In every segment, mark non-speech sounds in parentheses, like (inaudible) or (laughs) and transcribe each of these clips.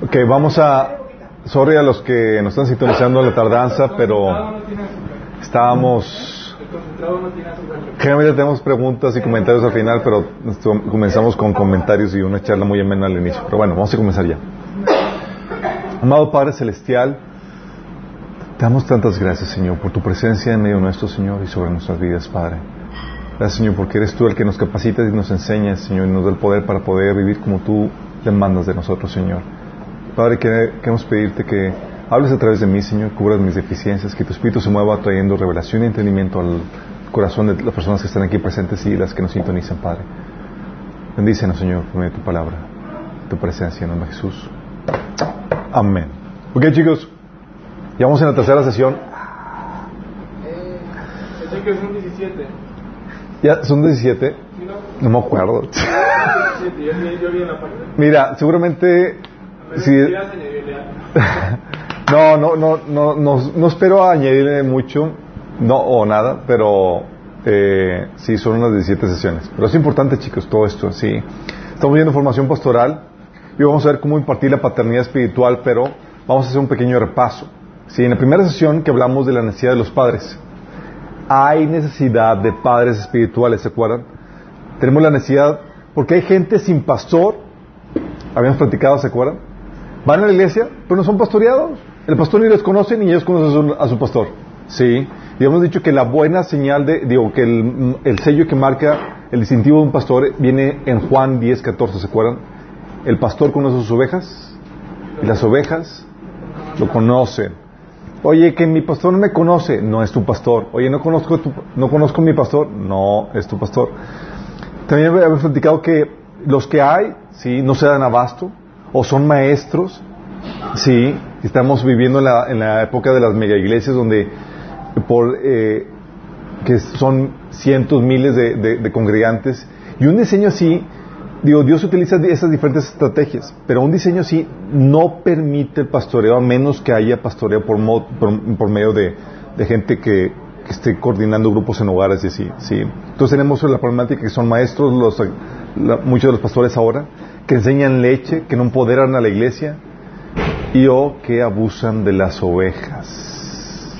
Ok, vamos a... Sorry a los que nos están sintonizando la tardanza, pero estábamos... Generalmente tenemos preguntas y comentarios al final, pero comenzamos con comentarios y una charla muy amena al inicio. Pero bueno, vamos a comenzar ya. Amado Padre Celestial, te damos tantas gracias, Señor, por tu presencia en medio nuestro, Señor, y sobre nuestras vidas, Padre. Gracias, Señor, porque eres tú el que nos capacitas y nos enseñas, Señor, y nos da el poder para poder vivir como tú demandas de nosotros, Señor. Padre, queremos pedirte que hables a través de mí, Señor, cubras mis deficiencias, que tu Espíritu se mueva trayendo revelación y entendimiento al corazón de las personas que están aquí presentes y las que nos sintonizan, Padre. Bendícenos, Señor, por medio de tu palabra, tu presencia en nombre de Jesús. Amén. Ok, chicos, ya vamos en la tercera sesión. Eh, que son 17. ¿Ya son 17? No me acuerdo. Mira, seguramente Sí. (laughs) no, no, no, no, no, no espero añadirle mucho, no o nada, pero eh, sí, son unas 17 sesiones. Pero es importante, chicos, todo esto, sí. Estamos viendo formación pastoral y vamos a ver cómo impartir la paternidad espiritual, pero vamos a hacer un pequeño repaso. Sí, en la primera sesión que hablamos de la necesidad de los padres, hay necesidad de padres espirituales, ¿se acuerdan? Tenemos la necesidad, porque hay gente sin pastor, habíamos platicado, ¿se acuerdan? Van a la iglesia, pero no son pastoreados. El pastor ni los conoce ni ellos conocen a su pastor. Sí. Y hemos dicho que la buena señal de, digo, que el, sello que marca el distintivo de un pastor viene en Juan 10, 14, ¿se acuerdan? El pastor conoce a sus ovejas y las ovejas lo conocen. Oye, que mi pastor no me conoce, no es tu pastor. Oye, no conozco, tu, no conozco a mi pastor, no es tu pastor. También hemos platicado que los que hay, sí, no se dan abasto, o son maestros, sí, estamos viviendo en la, en la época de las mega iglesias donde por eh, que son cientos, miles de, congregantes, y un diseño así, digo, Dios utiliza esas diferentes estrategias, pero un diseño así no permite el pastoreo a menos que haya pastoreo por, por, medio de, de gente que, que, esté coordinando grupos en hogares y así, sí. Entonces tenemos la problemática que son maestros, los, muchos de los pastores ahora, que enseñan leche, que no empoderan a la iglesia y o que abusan de las ovejas.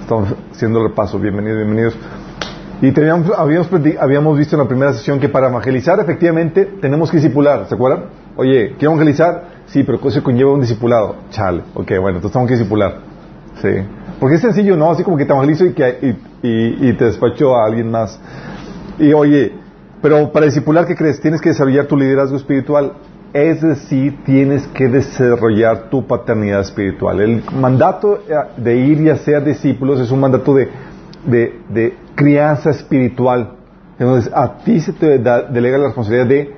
Estamos haciendo el repaso. Bienvenidos, bienvenidos. Y teníamos, habíamos, habíamos visto en la primera sesión que para evangelizar efectivamente tenemos que discipular, ¿se acuerdan? Oye, ¿quiero evangelizar? Sí, pero eso conlleva un discipulado. Chale, ok, bueno, entonces tenemos que discipular. Sí. Porque es sencillo, ¿no? Así como que te evangelizo y, que, y, y te despacho a alguien más. Y oye, pero para discipular, ¿qué crees? Tienes que desarrollar tu liderazgo espiritual. Es decir, tienes que desarrollar tu paternidad espiritual. El mandato eh, de ir y hacer discípulos es un mandato de, de, crianza espiritual. Entonces, a ti se te delega la responsabilidad de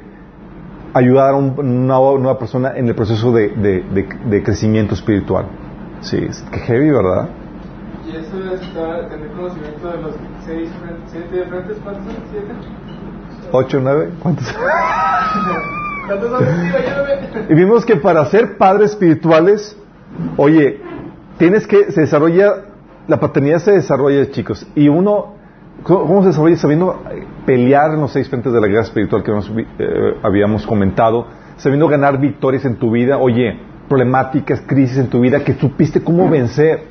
ayudar a una nueva persona en el proceso de, crecimiento espiritual. Sí, es que heavy, ¿verdad? ¿Y eso es tener conocimiento de los seis, siete frentes, ¿cuántos son? ¿Siete? ¿Ocho, nueve? ¿Cuántos? (laughs) y vimos que para ser padres espirituales, oye, tienes que, se desarrolla, la paternidad se desarrolla, chicos, y uno, ¿cómo se desarrolla? Sabiendo pelear en los seis frentes de la guerra espiritual que nos, eh, habíamos comentado, sabiendo ganar victorias en tu vida, oye, problemáticas, crisis en tu vida, que supiste cómo vencer.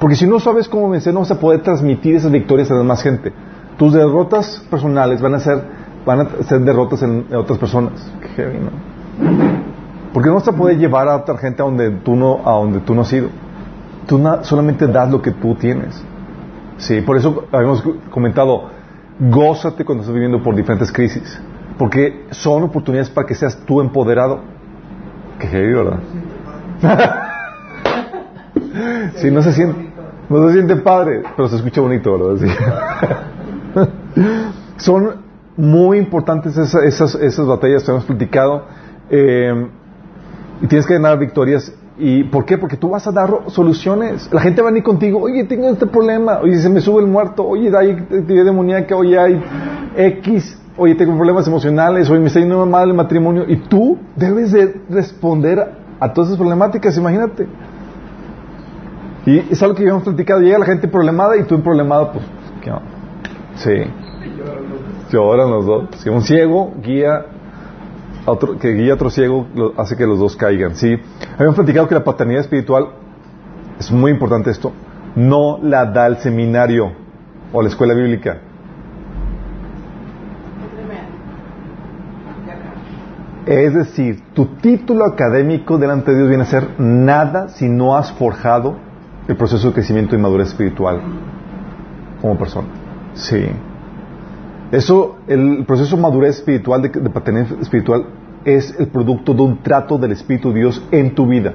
Porque si no sabes cómo vencer, no vas a poder transmitir esas victorias a la demás gente. Tus derrotas personales van a ser van a ser derrotas en, otras personas. Qué heavy, ¿no? Porque no se puede llevar a otra gente a donde tú no, a donde tú no has ido. Tú solamente das lo que tú tienes. Sí, por eso habíamos comentado, gózate cuando estás viviendo por diferentes crisis. Porque son oportunidades para que seas tú empoderado. Qué heavy, ¿verdad? (laughs) sí, no se siente, no se siente padre, pero se escucha bonito, ¿verdad? Sí. (laughs) son muy importantes esas, esas, esas batallas que hemos platicado. Eh, y tienes que ganar victorias. ¿Y por qué? Porque tú vas a dar soluciones. La gente va a venir contigo, oye, tengo este problema, oye, se me sube el muerto, oye, hay actividad demoníaca, oye, hay X, oye, tengo problemas emocionales, oye, me está yendo mal el matrimonio. Y tú debes de responder a todas esas problemáticas, imagínate. Y es algo que habíamos platicado. Llega la gente problemada y tú en problemado, pues, ¿qué Sí lloran los dos. Si un ciego guía otro, que guía a otro ciego hace que los dos caigan. ¿sí? Habíamos platicado que la paternidad espiritual, es muy importante esto, no la da el seminario o la escuela bíblica. Es decir, tu título académico delante de Dios viene a ser nada si no has forjado el proceso de crecimiento y madurez espiritual como persona. Sí. Eso, el proceso de madurez espiritual, de, de espiritual, es el producto de un trato del Espíritu de Dios en tu vida.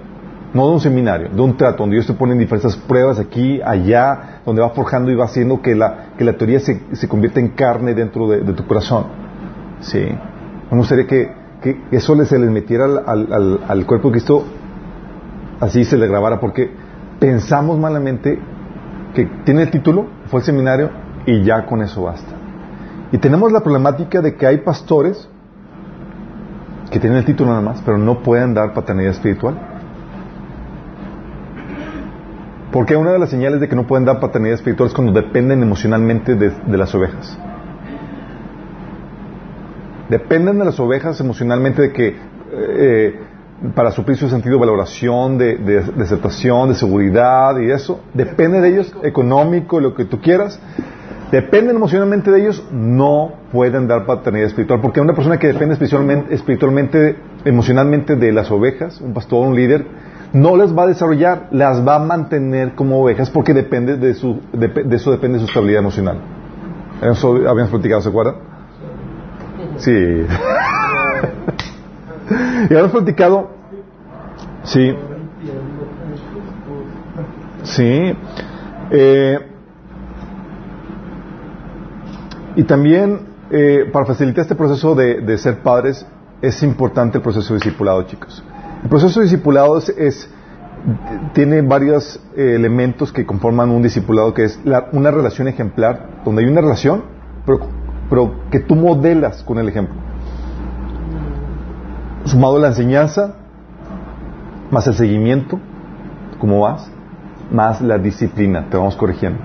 No de un seminario, de un trato donde Dios te pone diversas pruebas aquí, allá, donde va forjando y va haciendo que la, que la teoría se, se convierta en carne dentro de, de tu corazón. Sí. Me gustaría que, que eso se les metiera al, al, al, cuerpo de Cristo, así se le grabara, porque pensamos malamente que tiene el título, fue el seminario y ya con eso basta. Y tenemos la problemática de que hay pastores que tienen el título nada más, pero no pueden dar paternidad espiritual. Porque una de las señales de que no pueden dar paternidad espiritual es cuando dependen emocionalmente de, las ovejas. Dependen de las ovejas emocionalmente de que eh, para suplir su sentido de valoración, de, de, de, aceptación, de seguridad y eso, depende de ellos, económico, lo que tú quieras, dependen emocionalmente de ellos, no pueden dar paternidad espiritual, porque una persona que depende espiritualmente, espiritualmente emocionalmente de las ovejas, un pastor, un líder, no las va a desarrollar, las va a mantener como ovejas porque depende de su, de, de eso depende de su estabilidad emocional. Eso habíamos platicado, ¿se acuerdan? Sí. (laughs) y habíamos platicado, sí, sí, eh, y también eh, para facilitar este proceso de, ser padres es importante el proceso de discipulado, chicos. El proceso de discipulado es, es tiene varios eh, elementos que conforman un discipulado, que es la, una relación ejemplar, donde hay una relación, pero, pero, que tú modelas con el ejemplo. Sumado la enseñanza, más el seguimiento, ¿cómo vas? Más la disciplina, te vamos corrigiendo.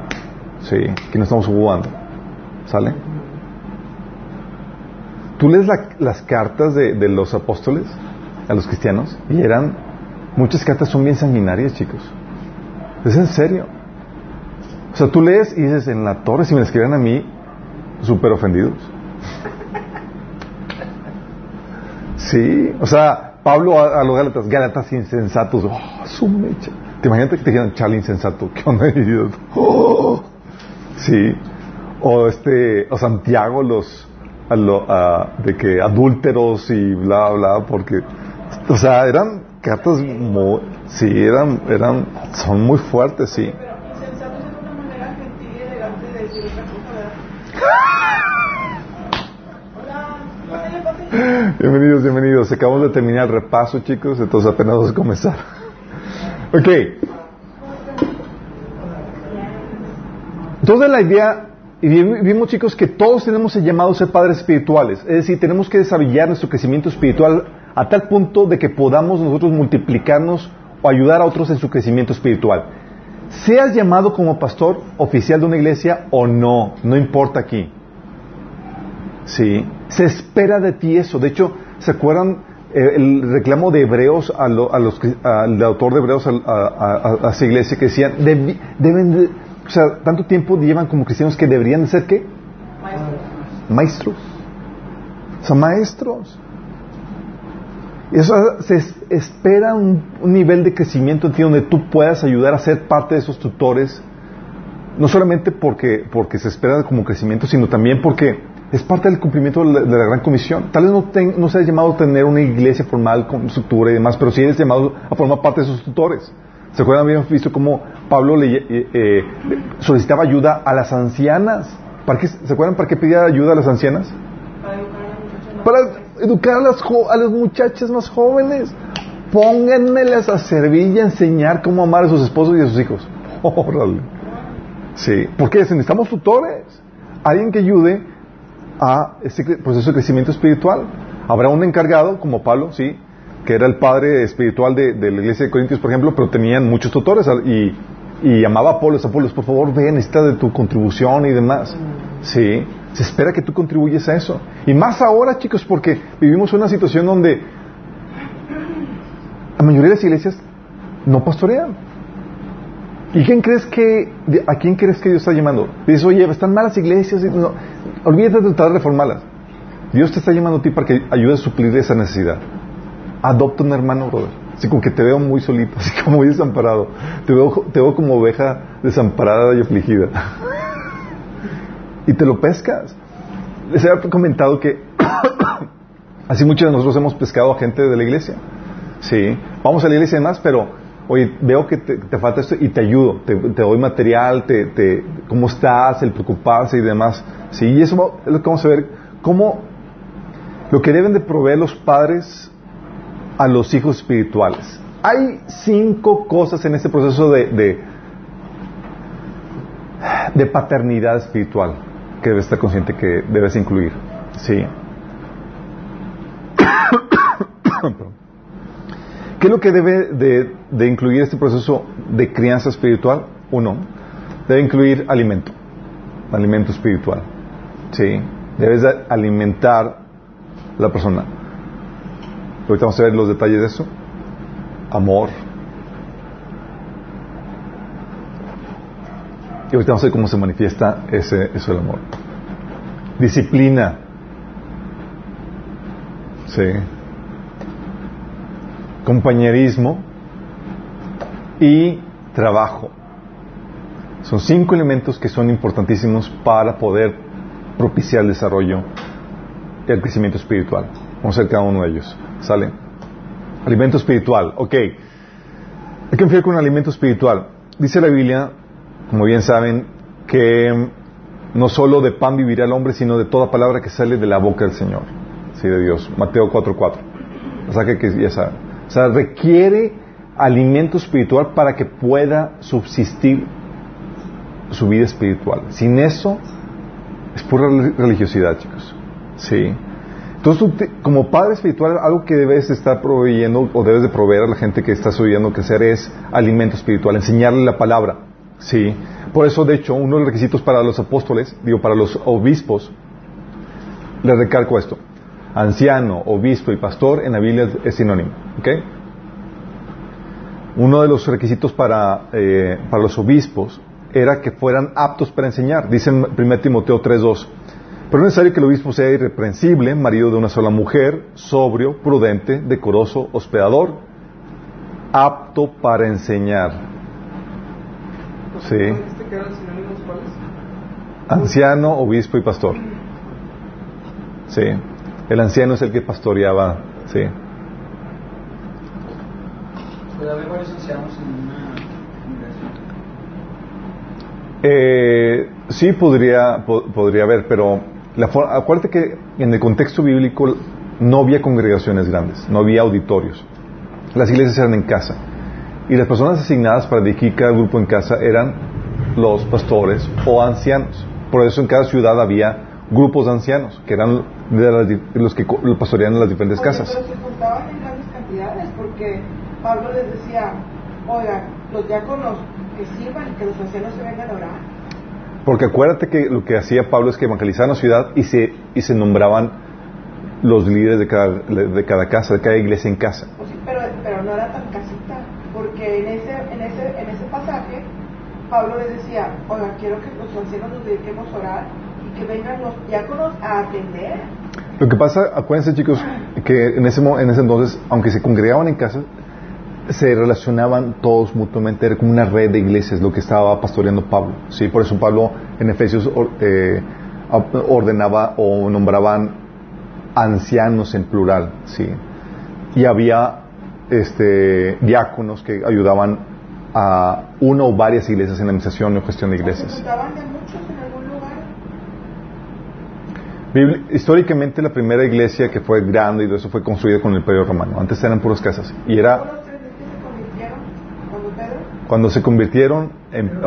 Sí, que no estamos jugando. ¿Sale? Tú lees la, las cartas de, los apóstoles a los cristianos y eran muchas cartas son bien sanguinarias chicos. Es en serio o sea tú lees y dices en la torre si me escriben a mí súper ofendidos sí o sea Pablo a, los Gálatas Gálatas insensatos oh, su mecha. Te imaginas que te dijeran Charlie insensato qué onda (laughs) idiota oh, sí o este o Santiago los a lo, a, de que adúlteros y bla bla porque o sea, eran cartas muy, sí, eran, eran, son muy fuertes, sí. (laughs) Bienvenidos, bienvenidos. Acabamos de terminar el repaso, chicos, entonces apenas vamos a comenzar. Ok. Entonces la idea, y vimos chicos que todos tenemos el llamado a ser padres espirituales, es decir, tenemos que desarrollar nuestro crecimiento espiritual a tal punto de que podamos nosotros multiplicarnos o ayudar a otros en su crecimiento espiritual. Seas llamado como pastor oficial de una iglesia o no, no importa aquí. Sí, se espera de ti eso. De hecho, ¿se acuerdan eh, el reclamo de Hebreos a, lo, a los, al autor de Hebreos a, a, a, esa iglesia que decían, deb, deben de, o sea, tanto tiempo llevan como cristianos que deberían de ser qué? Maestros. Maestros. O sea, maestros. Eso se espera un, un, nivel de crecimiento en ti donde tú puedas ayudar a ser parte de esos tutores, no solamente porque, porque se espera como crecimiento, sino también porque es parte del cumplimiento de la, de la gran comisión. Tal vez no, ten, no seas llamado a tener una iglesia formal con estructura y demás, pero sí eres llamado a formar parte de esos tutores. ¿Se acuerdan? Habíamos visto cómo Pablo eh, eh, solicitaba ayuda a las ancianas. ¿Para qué, ¿Se acuerdan para qué pedía ayuda a las ancianas? Para educar a, las, a muchachas más jóvenes. Pónganmelas a servir y a enseñar cómo amar a sus esposos y a sus hijos. (laughs) Órale. Sí, porque necesitamos tutores. Alguien que ayude a ese proceso de crecimiento espiritual. Habrá un encargado, como Pablo, sí, que era el padre espiritual de, de, la iglesia de Corintios, por ejemplo, pero tenían muchos tutores y, y llamaba a Apolos, Apolos, por favor, ven, necesita de tu contribución y demás. Sí. Se espera que tú contribuyes a eso. Y más ahora, chicos, porque vivimos una situación donde la mayoría de las iglesias no pastorean. ¿Y quién crees que, a quién crees que Dios está llamando? Dices, oye, están malas iglesias. No, olvídate de tratar de reformarlas. Dios te está llamando a ti para que ayudes a suplir esa necesidad. Adopta un hermano, brother. Así como que te veo muy solito, (laughs) así como muy desamparado. Te veo, te veo como oveja desamparada y afligida. y te lo pescas. Les he comentado que (coughs) así muchos de nosotros hemos pescado a gente de la iglesia. Sí, vamos a la iglesia y demás, pero oye, veo que te, falta esto y te ayudo, te, doy material, te, te, cómo estás, el preocuparse y demás. Sí, y eso es lo que vamos a ver, cómo lo que deben de proveer los padres a los hijos espirituales. Hay cinco cosas en este proceso de, de, paternidad espiritual que debes estar consciente que debes incluir. Sí. (coughs) ¿Qué es lo que debe de, incluir este proceso de crianza espiritual? Uno, debe incluir alimento, alimento espiritual. Sí. Debes de alimentar la persona. Ahorita vamos a ver los detalles de eso. Amor. Y ahorita vamos a ver cómo se manifiesta ese, eso del amor. Disciplina. Sí. Compañerismo y trabajo. Son cinco elementos que son importantísimos para poder propiciar el desarrollo el crecimiento espiritual. Vamos a ver cada uno de ellos. ¿Sale? Alimento espiritual. Ok. Hay que enfiar con un alimento espiritual. Dice la Biblia, como bien saben, que no solo de pan vivirá el hombre, sino de toda palabra que sale de la boca del Señor. Sí, de Dios. Mateo 4.4. O sea que, ya saben. O sea, requiere alimento espiritual para que pueda subsistir su vida espiritual. Sin eso, es pura religiosidad, chicos. Sí. Entonces, como padre espiritual, algo que debes estar proveyendo o debes de proveer a la gente que estás oyendo que hacer es alimento espiritual, enseñarle la palabra. Sí. Por eso, de hecho, uno de los requisitos para los apóstoles, digo, para los obispos, les recalco esto. Anciano, obispo y pastor en la Biblia es sinónimo. ¿Ok? Uno de los requisitos para, eh, para los obispos era que fueran aptos para enseñar. Dice en 1 Timoteo 3.2 pero es necesario que el obispo sea irreprensible, marido de una sola mujer, sobrio, prudente, decoroso, hospedador, apto para enseñar. Sí. Anciano, obispo y pastor. Sí. El anciano es el que pastoreaba. Sí. ¿Puede haber varios ancianos en una eh, sí, podría, podría haber, pero la acuérdate que en el contexto bíblico no había congregaciones grandes, no había auditorios. Las iglesias eran en casa. Y las personas asignadas para dirigir cada grupo en casa eran los pastores o ancianos. Por eso en cada ciudad había grupos de ancianos, que eran de los que pastoreaban en las diferentes casas. Pero se juntaban en grandes cantidades, porque Pablo les decía, oiga, los diáconos que sirvan que los ancianos se vengan a orar. Porque acuérdate que lo que hacía Pablo es que evangelizaban la ciudad y se, y se nombraban los líderes de cada, de cada casa, de cada iglesia en casa. Pues sí, pero, pero no era tan casita, porque en ese, en, ese, en ese pasaje Pablo les decía, oiga, quiero que los ancianos nos dediquemos a orar y que vengan los diáconos a atender. Lo que pasa, acuérdense chicos, que en ese, en ese entonces, aunque se congregaban en casa, se relacionaban todos mutuamente, era como una red de iglesias lo que estaba pastoreando Pablo. ¿sí? Por eso Pablo en Efesios eh, ordenaba o nombraban ancianos en plural. ¿sí? Y había este, diáconos que ayudaban a una o varias iglesias en la administración o gestión de iglesias. ¿Se de muchos en algún lugar? históricamente la primera iglesia que fue grande y todo eso fue construida con el Imperio Romano. Antes eran puras casas. Y era cuando se convirtieron en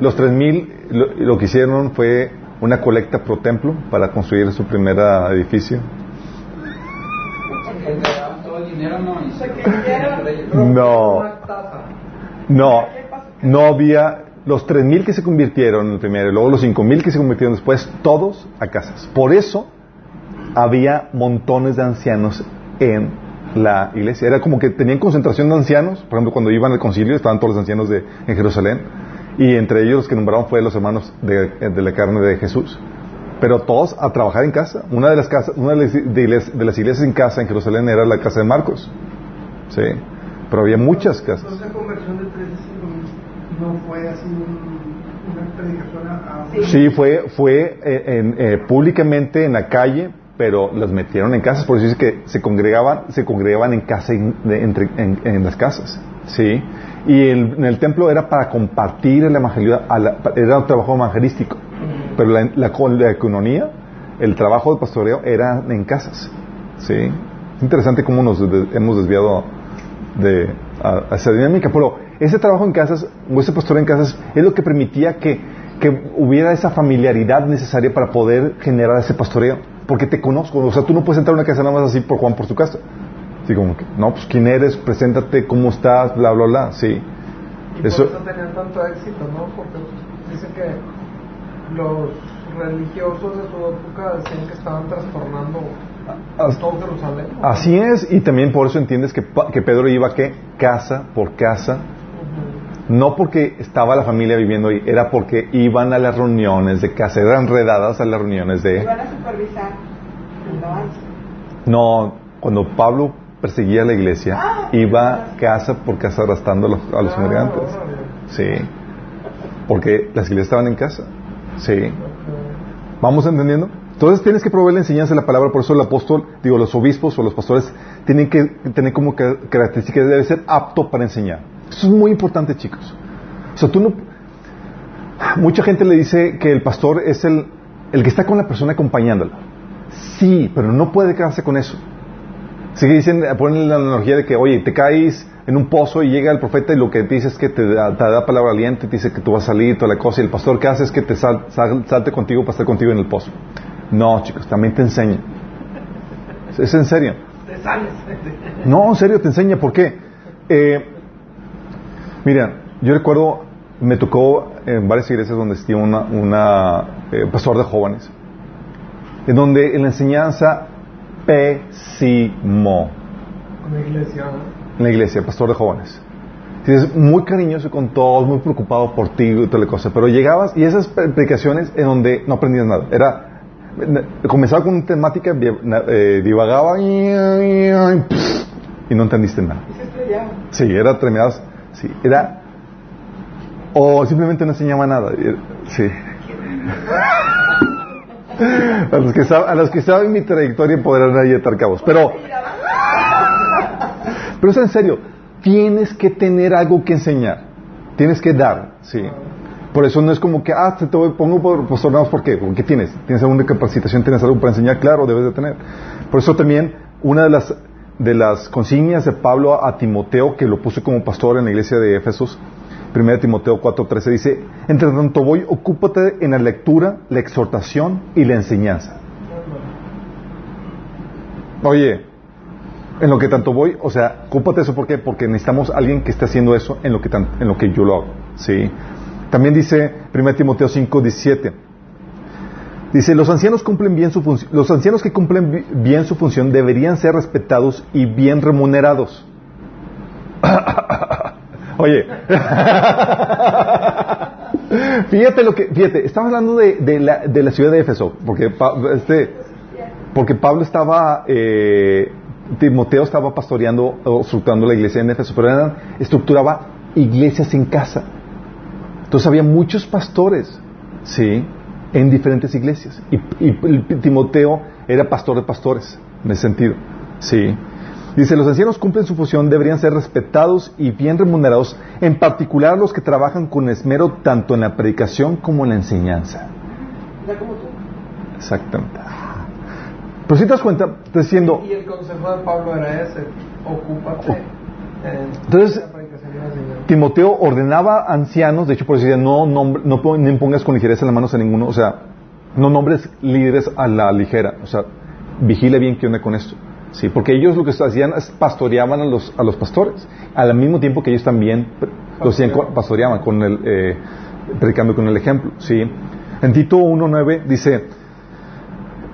los 3000 lo, lo que hicieron fue una colecta pro templo para construir su primer edificio. No, no, no había, los 3.000 que se convirtieron en el primero y luego los 5.000 que se convirtieron después, todos a casas. Por eso había montones de ancianos en la iglesia. Era como que tenían concentración de ancianos, por ejemplo, cuando iban al concilio estaban todos los ancianos de, en Jerusalén, y entre ellos los que nombraron fue los hermanos de, de la carne de Jesús. Pero todos a trabajar en casa. Una de las casas, una de las, de las iglesias en casa en Jerusalén era la casa de Marcos. Sí. Pero había muchas casas. Entonces la conversión de 3 no fue así un, una predicación a... a- Sí, fue, fue eh, en, eh, públicamente en la calle, pero las metieron en casas, por eso dice que se congregaban, se congregaban en casa, en, en- en las casas, sí. Y el- en el templo era para compartir el evangelio, a la- era un trabajo evangelístico, pero la, la, la economía, el trabajo de pastoreo era en casas, sí. Es interesante cómo nos de- hemos desviado de a, a esa dinámica, pero ese trabajo en casas o ese pastoreo en casas es lo que permitía que, que hubiera esa familiaridad necesaria para poder generar ese pastoreo, porque te conozco, o sea, tú no puedes entrar a una casa nada más así por Juan por tu casa. Así como que, no, pues quién eres, preséntate, cómo estás, bla, bla, bla, sí. Y Eso- por eso tenían tanto éxito, ¿no? Porque dicen que los religiosos de su época decían que estaban trastornando As- todo Jerusalén. ¿no? Así es, y también por eso entiendes que, que Pedro iba que casa por casa. No porque estaba la familia viviendo ahí, era porque iban a las reuniones de casa, eran redadas a las reuniones de... Iban a supervisar. No, cuando Pablo perseguía a la iglesia, Ah. iba casa por casa arrastrando a los, a los Ah, órale. Sí, porque las iglesias estaban en casa. Sí. ¿vamos entendiendo? Entonces tienes que proveer la enseñanza de la palabra, por eso el apóstol, digo, los obispos o los pastores tienen que tener como ca- característica debe ser apto para enseñar. Eso es muy importante, chicos. O sea, tú no... Mucha gente le dice que el pastor es el, el que está con la persona acompañándola. Sí, pero no puede quedarse con eso. Sí que dicen, ponen la analogía de que, oye, te caes en un pozo y llega el profeta y lo que te dice es que te da, te da palabra y te dice que tú vas a salir, toda la cosa, y el pastor que hace es que te sal- sal- salte contigo para estar contigo en el pozo. No, chicos, también te enseña. Es en serio. Te sales. No, en serio, te enseña. ¿Por qué? Eh, mira, yo recuerdo, me tocó en varias iglesias donde existía una, una eh, pastor de jóvenes, en donde en la enseñanza pésimo Una iglesia, ¿no? en la iglesia, pastor de jóvenes. Es muy cariñoso con todos, muy preocupado por ti y toda la cosa. Pero llegabas y esas pre- predicaciones en donde no aprendías nada. Era comenzaba con una temática, eh, divagaba y, y no entendiste nada. Y. Sí, era tremenda. Sí, era. O simplemente no enseñaba nada. Sí. (laughs) A los que, saben mi trayectoria podrán ahí atar cabos. Pero. (laughs) Pero es en serio, tienes que tener algo que enseñar, tienes que dar, sí. Por eso no es como que, ah, te, te pongo por nada más, ¿por qué? Porque tienes, tienes alguna capacitación, tienes algo para enseñar, claro, debes de tener. Por eso también, una de las, de las consignas de Pablo a Timoteo, que lo puso como pastor en la iglesia de Éfesos, 1 Timoteo 4:13 dice, entre tanto voy, ocúpate en la lectura, la exhortación y la enseñanza. Oye, en lo que tanto voy, o sea, ocúpate eso, ¿por qué? Porque necesitamos alguien que esté haciendo eso en lo que, tan- en lo que yo lo hago, ¿sí? También dice 1 Timoteo 5, 17, dice, los ancianos cumplen bien su los ancianos que cumplen bi- bien su función deberían ser respetados y bien remunerados. (laughs) Oye, (laughs) fíjate lo que, fíjate, estamos hablando de, de la, de la ciudad de Éfeso, porque pa- este, porque Pablo estaba, eh, Timoteo estaba pastoreando o estructurando la iglesia en Éfeso, pero eran- estructuraba iglesias en casa. Entonces había muchos pastores, ¿sí? En diferentes iglesias. Y, y Timoteo era pastor de pastores, en ese sentido, ¿sí? Dice, los ancianos cumplen su función, deberían ser respetados y bien remunerados, en particular los que trabajan con esmero tanto en la predicación como en la enseñanza. Exactamente. Pero si te das cuenta, te diciendo, Y el consejo de Pablo era ese, ocúpate en Entonces, Timoteo ordenaba a ancianos, de hecho por eso decía, no, nombre- no, no impongas con ligereza las manos a ninguno, o sea, no nombres líderes a la ligera, o sea, vigile bien qué onda con esto. Sí, porque ellos lo que hacían es pastoreaban a los, a los pastores, al mismo tiempo que ellos también los pastoreaban con el, eh, predicando con el ejemplo. Sí. En Tito 1.9 dice,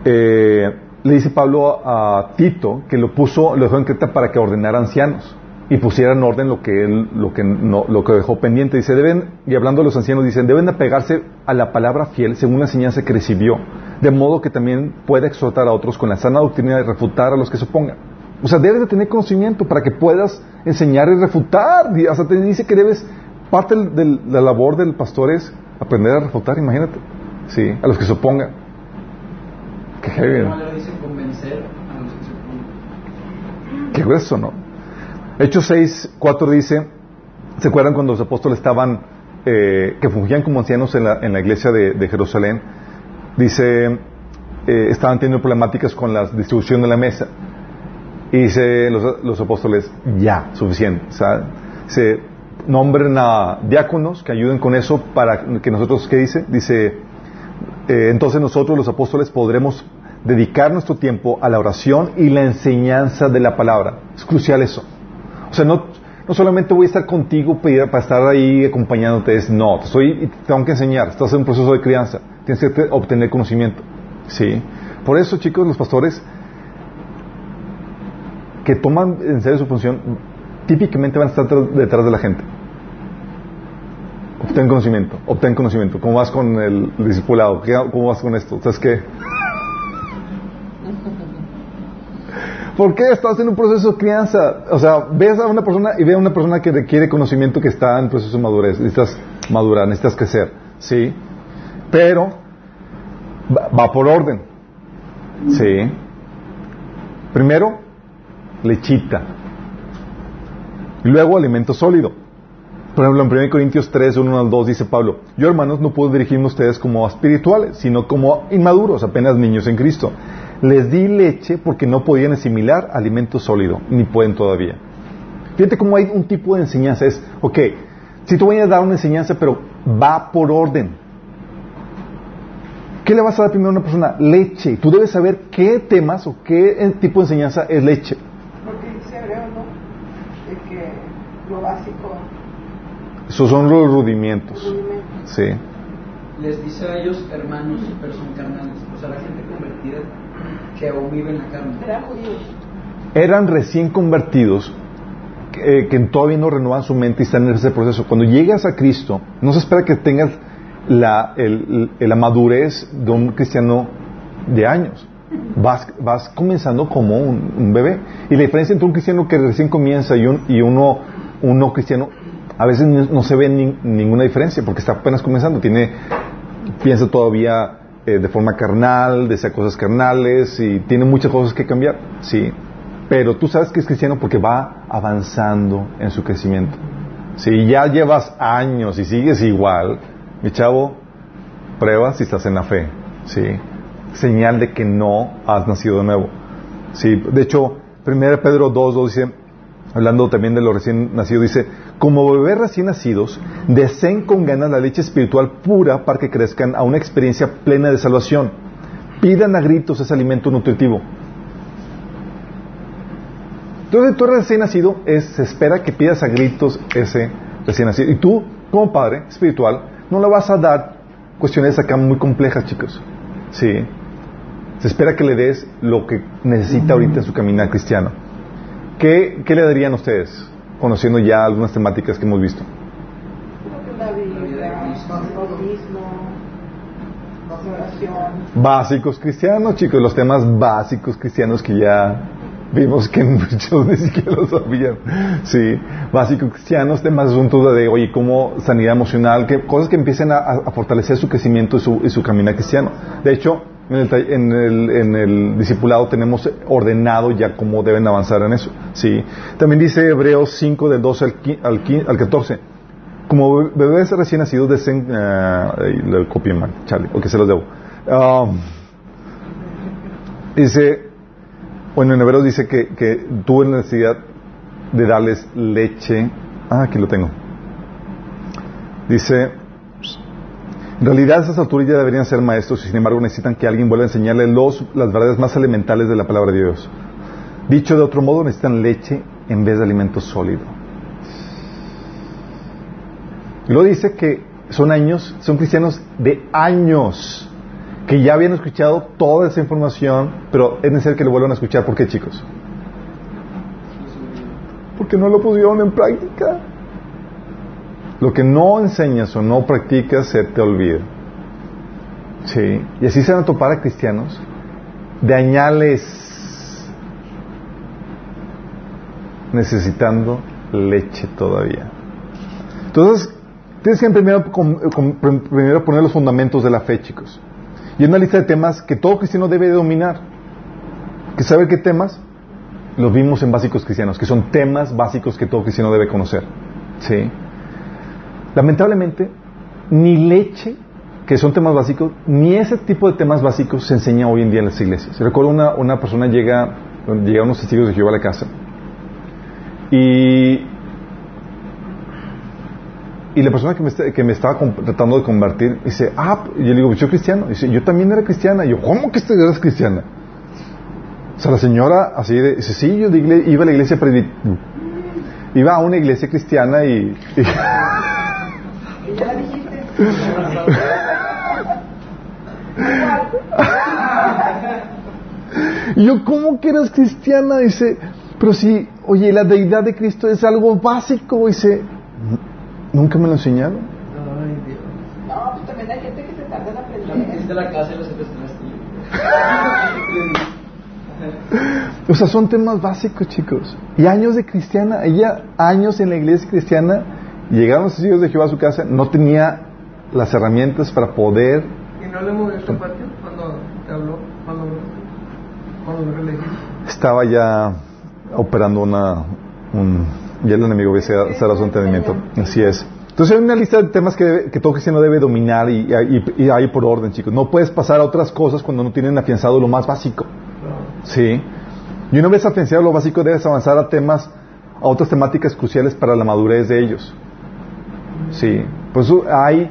eh, le dice Pablo a, a Tito que lo puso, lo dejó en Creta para que ordenara ancianos y pusiera en orden lo que él, lo que no, lo que dejó pendiente. Dice, deben, y hablando de los ancianos, dicen, deben apegarse a la palabra fiel según la enseñanza que recibió, de modo que también pueda exhortar a otros con la sana doctrina y refutar a los que se opongan. O sea, debes de tener conocimiento para que puedas enseñar y refutar. Y hasta te dice que debes, parte de la labor del pastor es aprender a refutar, imagínate. Sí, a los que se opongan. Qué heavy, ¿no? ¿Cómo le dice convencer a los que se oponen? Qué grueso, ¿no? Hechos 6, 4 dice, ¿se acuerdan cuando los apóstoles estaban, eh, que fungían como ancianos en la, en la iglesia de, Jerusalén? Dice, eh, estaban teniendo problemáticas con la distribución de la mesa. Y dice los, apóstoles, ya, suficiente. Sea, se nombren a diáconos que ayuden con eso para que nosotros, ¿qué dice? Dice, eh, entonces nosotros los apóstoles podremos dedicar nuestro tiempo a la oración y la enseñanza de la palabra. Es crucial eso. O sea, no, no solamente voy a estar contigo para estar ahí acompañándote, es no, te estoy, tengo que enseñar, estás en un proceso de crianza, tienes que te- obtener conocimiento. ¿Sí? Por eso, chicos, los pastores que toman en serio su función, típicamente van a estar detrás de la gente. Obtén conocimiento, obtén conocimiento. ¿Cómo vas con el, discipulado? ¿Qué- ¿Cómo vas con esto? ¿Sabes qué? ¿Por qué estás en un proceso de crianza? O sea, ves a una persona y ve a una persona que requiere conocimiento que está en proceso de madurez. Necesitas madurar, necesitas crecer. ¿Sí? Pero va, por orden. ¿Sí? Primero, lechita. Y luego alimento sólido. Por ejemplo, en 1 Corintios 3, 1 al 2 dice Pablo, yo hermanos no puedo dirigirme a ustedes como espirituales, sino como inmaduros, apenas niños en Cristo. Les di leche porque no podían asimilar alimento sólido, ni pueden todavía. Fíjate cómo hay un tipo de enseñanza, es, ok, si te voy a dar una enseñanza, pero va por orden. ¿Qué le vas a dar primero a una persona? Leche. Tú debes saber qué temas o qué tipo de enseñanza es leche. Porque dice Hebreo, ¿no? De que lo básico, Esos son los rudimentos. rudimentos. Sí. Les dice a ellos hermanos, pero son carnales. O sea, la gente convertida que aún vive en la carne. Eran judíos. eran recién convertidos que, que todavía no renovan su mente y están en ese proceso. Cuando llegas a Cristo, no se espera que tengas la, el- el- la madurez de un cristiano de años. Vas, vas comenzando como un, un bebé. Y la diferencia entre un cristiano que recién comienza y, un, y uno, un no cristiano, a veces no, no se ve ni- ninguna diferencia porque está apenas comenzando. Tiene, piensa todavía eh, de forma carnal, desea cosas carnales y tiene muchas cosas que cambiar. Sí. Pero tú sabes que es cristiano porque va avanzando en su crecimiento. Si ya llevas años y sigues igual, mi chavo, prueba si estás en la fe. Sí. Señal de que no has nacido de nuevo. Sí. De hecho, 1 Pedro 2, 2 dice, hablando también de los recién nacidos, dice, como bebés recién nacidos, deseen con ganas la leche espiritual pura para que crezcan a una experiencia plena de salvación. Pidan a gritos ese alimento nutritivo. Entonces tú recién nacido, es, se espera que pidas a gritos ese recién nacido. Y tú, como padre espiritual, no le vas a dar cuestiones acá muy complejas, chicos. Sí. Se espera que le des lo que necesita ahorita en su caminar cristiano. ¿Qué, qué le darían ustedes, conociendo ya algunas temáticas que hemos visto? Básicos cristianos, chicos, los temas básicos cristianos que ya vimos que (laughs) muchos ni siquiera lo sabían. Sí, básicos cristianos, temas asuntos de, oye, como sanidad emocional, que, cosas que empiecen a, a fortalecer su crecimiento y su, y su caminar cristiano. De hecho, en el, en, el, en el discipulado tenemos ordenado ya cómo deben avanzar en eso. Sí. También dice Hebreos 5 del 12 al, al, al 14. Como be- bebés recién nacidos deseen... ah, ahí lo copié mal, Charlie, o que se los debo. Um, dice, bueno, en Hebreos dice que, que tuve necesidad de darles leche. Ah, aquí lo tengo. Dice, en realidad a esas alturas ya deberían ser maestros y sin embargo necesitan que alguien vuelva a enseñarles los, las verdades más elementales de la palabra de Dios. Dicho de otro modo, necesitan leche en vez de alimento sólido. Y luego dice que son años, son cristianos de años, que ya habían escuchado toda esa información, pero es necesario que lo vuelvan a escuchar. ¿Por qué, chicos? Porque no lo pusieron en práctica. Lo que no enseñas o no practicas se te olvida. Sí. Y así se van a topar a cristianos de añales necesitando leche todavía. Entonces, tienes que primero, poner los fundamentos de la fe, chicos. Y una lista de temas que todo cristiano debe de dominar. ¿Que saber qué temas? Los vimos en básicos cristianos, que son temas básicos que todo cristiano debe conocer. ¿Sí? Lamentablemente, ni leche, que son temas básicos, ni ese tipo de temas básicos se enseña hoy en día en las iglesias. Recuerdo una, una persona llega, llega unos testigos de Jehová a la casa y, y la persona que me, que me estaba tratando de convertir dice, ah, y yo le digo, yo cristiano. Dice, yo también era cristiana. Y yo, ¿cómo que eres cristiana? O sea, la señora así de, dice, sí, yo iba a la iglesia, iba a una iglesia cristiana y... y (laughs) y (laughs) yo, ¿cómo que eres cristiana? Dice, pero si, oye, la deidad de Cristo es algo básico, dice, nunca me lo enseñaron. Ay, Dios. No, pues también hay gente que se tarda en aprender. de la casa y los (laughs) O sea, son temas básicos, chicos. Y años de cristiana, ella, años en la iglesia cristiana, llegaron los hijos de Jehová a su casa, no tenía las herramientas para poder. ¿Y no le movió esta parte cuando te habló? Cuando, cuando lo elegiste? Estaba ya operando una, un, ya el enemigo hubiese cerrado su entendimiento. Así es. Entonces hay una lista de temas que, que todo cristiano debe dominar y, y, hay por orden, chicos. No puedes pasar a otras cosas cuando no tienen afianzado lo más básico. Sí. Y una vez afianzado lo básico, debes avanzar a temas, a otras temáticas cruciales para la madurez de ellos. Sí. Por eso hay,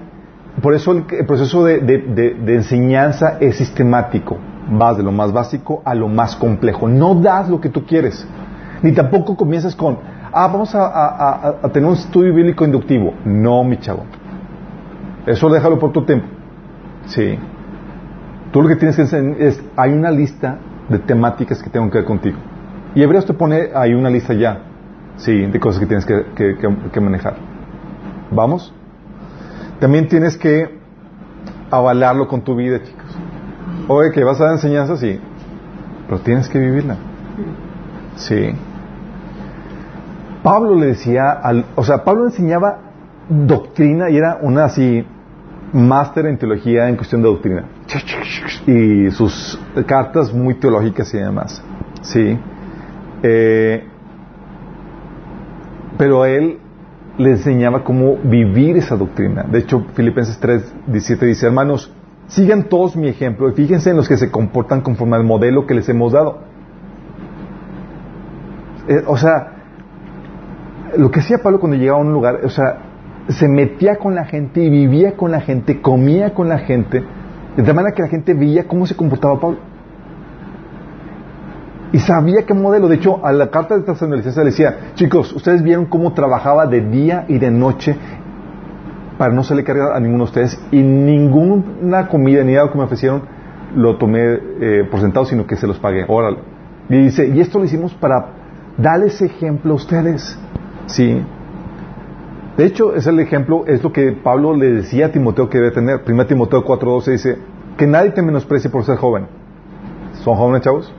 por eso el, proceso de, de, enseñanza es sistemático. Vas de lo más básico a lo más complejo. No das lo que tú quieres. Ni tampoco comienzas con, ah, vamos a, tener un estudio bíblico inductivo. No, mi chavo. Eso déjalo por tu tiempo. Sí. Tú lo que tienes que hacer es, hay una lista de temáticas que tengo que ver contigo. Y Hebreos te pone ahí una lista ya, sí, de cosas que tienes que manejar. ¿Vamos? También tienes que avalarlo con tu vida, chicos. Oye, que vas a dar enseñanza, sí, pero tienes que vivirla. Sí. Pablo le decía, al, o sea, Pablo enseñaba doctrina y era una así máster en teología en cuestión de doctrina. Y sus cartas muy teológicas y demás. Sí. Eh, pero él le enseñaba cómo vivir esa doctrina. De hecho, Filipenses 3, 17 dice, hermanos, sigan todos mi ejemplo y fíjense en los que se comportan conforme al modelo que les hemos dado. Eh, o sea, lo que hacía Pablo cuando llegaba a un lugar, o sea, se metía con la gente y vivía con la gente, comía con la gente, de tal manera que la gente veía cómo se comportaba Pablo. Y sabía qué modelo. De hecho, a la carta de trascendencia le decía, chicos, ustedes vieron cómo trabajaba de día y de noche para no se le carga a ninguno de ustedes y ninguna comida ni algo que me ofrecieron lo tomé eh, por sentado, sino que se los pagué. Órale. Y dice, y esto lo hicimos para darles ejemplo a ustedes. ¿Sí? De hecho, es el ejemplo, es lo que Pablo le decía a Timoteo que debe tener. 1 Timoteo 4.12 dice, que nadie te menosprecie por ser joven. ¿Son jóvenes, chavos?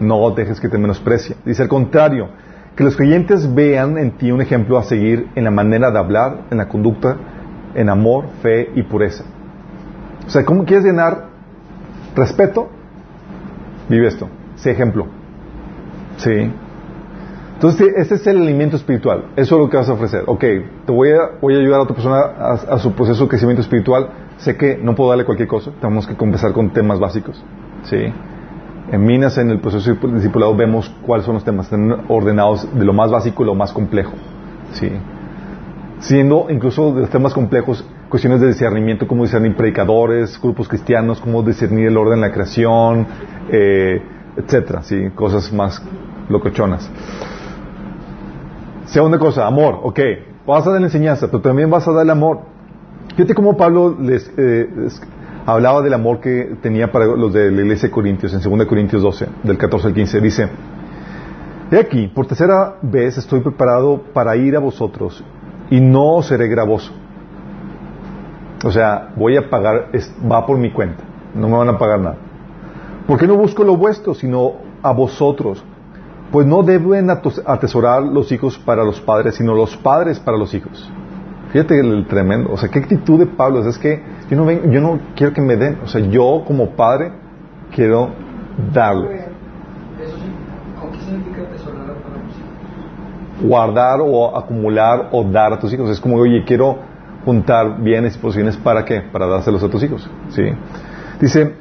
No dejes que te menosprecie. Dice al contrario, que los creyentes vean en ti un ejemplo a seguir en la manera de hablar, en la conducta, en amor, fe y pureza. O sea, ¿cómo quieres llenar respeto? Vive esto. Sé ejemplo. Sí. Entonces, este es el alimento espiritual. Eso es lo que vas a ofrecer. Ok, te voy a, voy a ayudar a otra persona a, su proceso de crecimiento espiritual. Sé que no puedo darle cualquier cosa. Tenemos que empezar con temas básicos. Sí. En Minas, en el proceso de discipulado, vemos cuáles son los temas. Están ordenados de lo más básico y lo más complejo. Sí. Siendo incluso de los temas complejos, cuestiones de discernimiento, cómo discernir predicadores, grupos cristianos, cómo discernir el orden de la creación, eh, etcétera, sí, cosas más locochonas. Segunda cosa, amor, ok, vas a dar la enseñanza, pero también vas a dar el amor. Fíjate cómo Pablo les, eh, les hablaba del amor que tenía para los de la iglesia de Corintios, en 2 Corintios 12, del 14 al 15, dice, He aquí, por tercera vez estoy preparado para ir a vosotros y no seré gravoso. O sea, voy a pagar, es- va por mi cuenta, no me van a pagar nada. Porque no busco lo vuestro, sino a vosotros. Pues no deben atesorar los hijos para los padres, sino los padres para los hijos. Fíjate el, tremendo, o sea, qué actitud de Pablo, es que yo no, ven- yo no quiero que me den, o sea, yo como padre quiero darles. Eso sí, ¿o qué significa atesorar para los hijos? guardar o acumular o dar a tus hijos. Es como, oye, quiero juntar bienes y posiciones para qué? Para dárselos a tus hijos. ¿sí? Dice,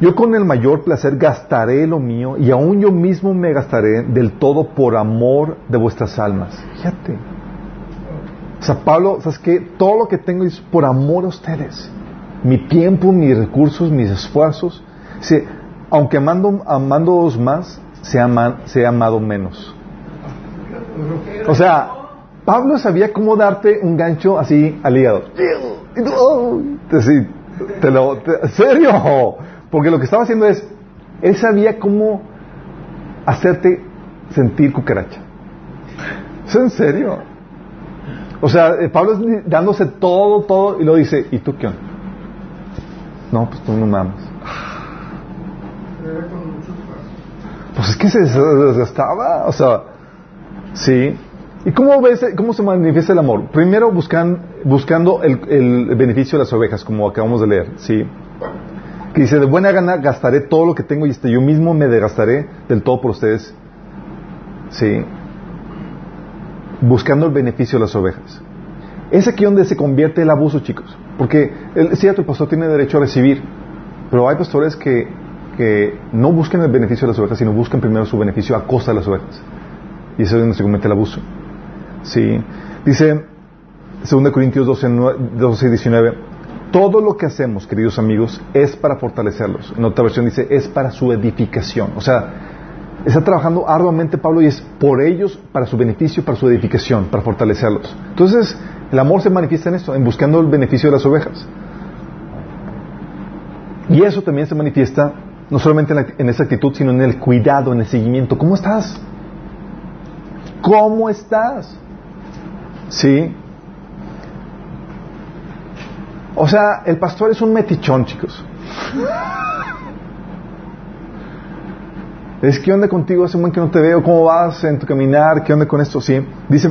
yo con el mayor placer gastaré lo mío y aún yo mismo me gastaré del todo por amor de vuestras almas. Fíjate. O sea, Pablo, ¿sabes qué? Todo lo que tengo es por amor a ustedes. Mi tiempo, mis recursos, mis esfuerzos. Dice, aunque amando, amándoos más, se, aman, se he amado menos. O sea, Pablo sabía cómo darte un gancho así al hígado. Te lo, te- serio, porque lo que estaba haciendo es, él sabía cómo hacerte sentir cucaracha. ¿Es en serio? O sea, eh, Pablo es dándose todo, todo, y lo dice, ¿y tú qué onda? No, pues tú no mames. Pues es que se des- desgastaba, o sea, sí. ¿Y cómo ves, cómo se manifiesta el amor? Primero buscan, buscando el, el beneficio de las ovejas, como acabamos de leer, sí. Que dice, de buena gana gastaré todo lo que tengo y este, yo mismo me desgastaré del todo por ustedes, sí. Buscando el beneficio de las ovejas. Es aquí donde se convierte el abuso, chicos. Porque el, cierto, el pastor tiene derecho a recibir, pero hay pastores que, que no buscan el beneficio de las ovejas, sino buscan primero su beneficio a costa de las ovejas. Y eso es donde se comete el abuso. Sí. Dice 2 Corintios 12, 9 12 y 19, todo lo que hacemos, queridos amigos, es para fortalecerlos. En otra versión dice, es para su edificación. O sea, está trabajando arduamente Pablo y es por ellos, para su beneficio, para su edificación, para fortalecerlos. Entonces, el amor se manifiesta en esto, en buscando el beneficio de las ovejas. Y eso también se manifiesta no solamente en, en esa actitud, sino en el cuidado, en el seguimiento. ¿Cómo estás? ¿Cómo estás? Sí. O sea, el pastor es un metichón, chicos. Es que onda contigo, hace un buen que no te veo, ¿cómo vas en tu caminar? ¿Qué onda con esto? Sí. Dice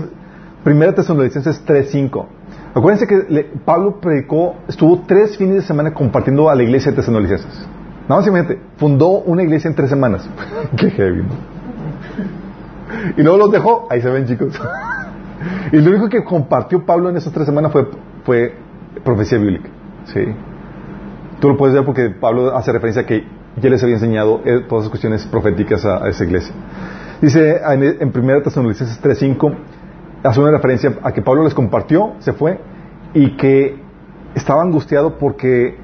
1 Tesalonicenses 3.5. Acuérdense que Pablo predicó, estuvo tres fines de semana compartiendo a la iglesia de Tesalonicenses. Nada más imagínate, fundó una iglesia en tres semanas. (laughs) Qué heavy, ¿no? Y luego los dejó, ahí se ven chicos. (laughs) y lo único que compartió Pablo en esas tres semanas fue, fue profecía bíblica. ¿sí? Tú lo puedes ver porque Pablo hace referencia a que ya les había enseñado eh, todas esas cuestiones proféticas a, esa iglesia. Dice en, en 1 Tesalonicenses 3.5, hace una referencia a que Pablo les compartió, se fue, y que estaba angustiado porque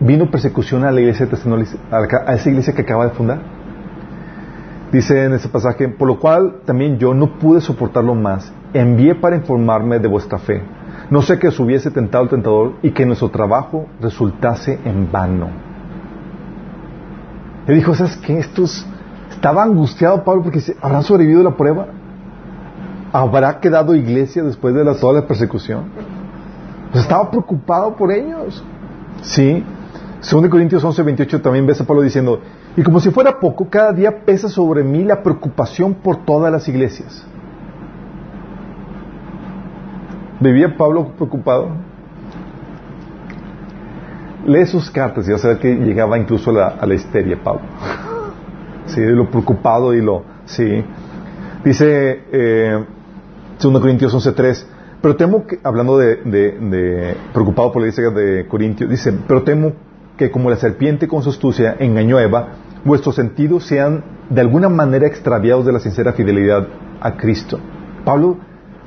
vino persecución a la iglesia de a esa iglesia que acaba de fundar. Dice en ese pasaje, por lo cual también yo no pude soportarlo más. Envié para informarme de vuestra fe. No sé que os hubiese tentado el tentador y que nuestro trabajo resultase en vano. Le dijo, ¿sabes qué? Estos... Estaba angustiado Pablo porque dice, ¿habrán sobrevivido la prueba? ¿Habrá quedado iglesia después de la, toda la persecución? Pues estaba preocupado por ellos. Sí. 2 Corintios 11, 28 también ves a Pablo diciendo, y como si fuera poco, cada día pesa sobre mí la preocupación por todas las iglesias. ¿Vivía Pablo preocupado? Lee sus cartas y vas a ver que llegaba incluso a la, a histeria Pablo. Sí, lo preocupado y lo... Sí. Dice eh, 2 Corintios 11.3, pero temo que, hablando de preocupado por la iglesia de Corintios, dice, pero temo que como la serpiente con su astucia engañó a Eva, vuestros sentidos sean de alguna manera extraviados de la sincera fidelidad a Cristo. Pablo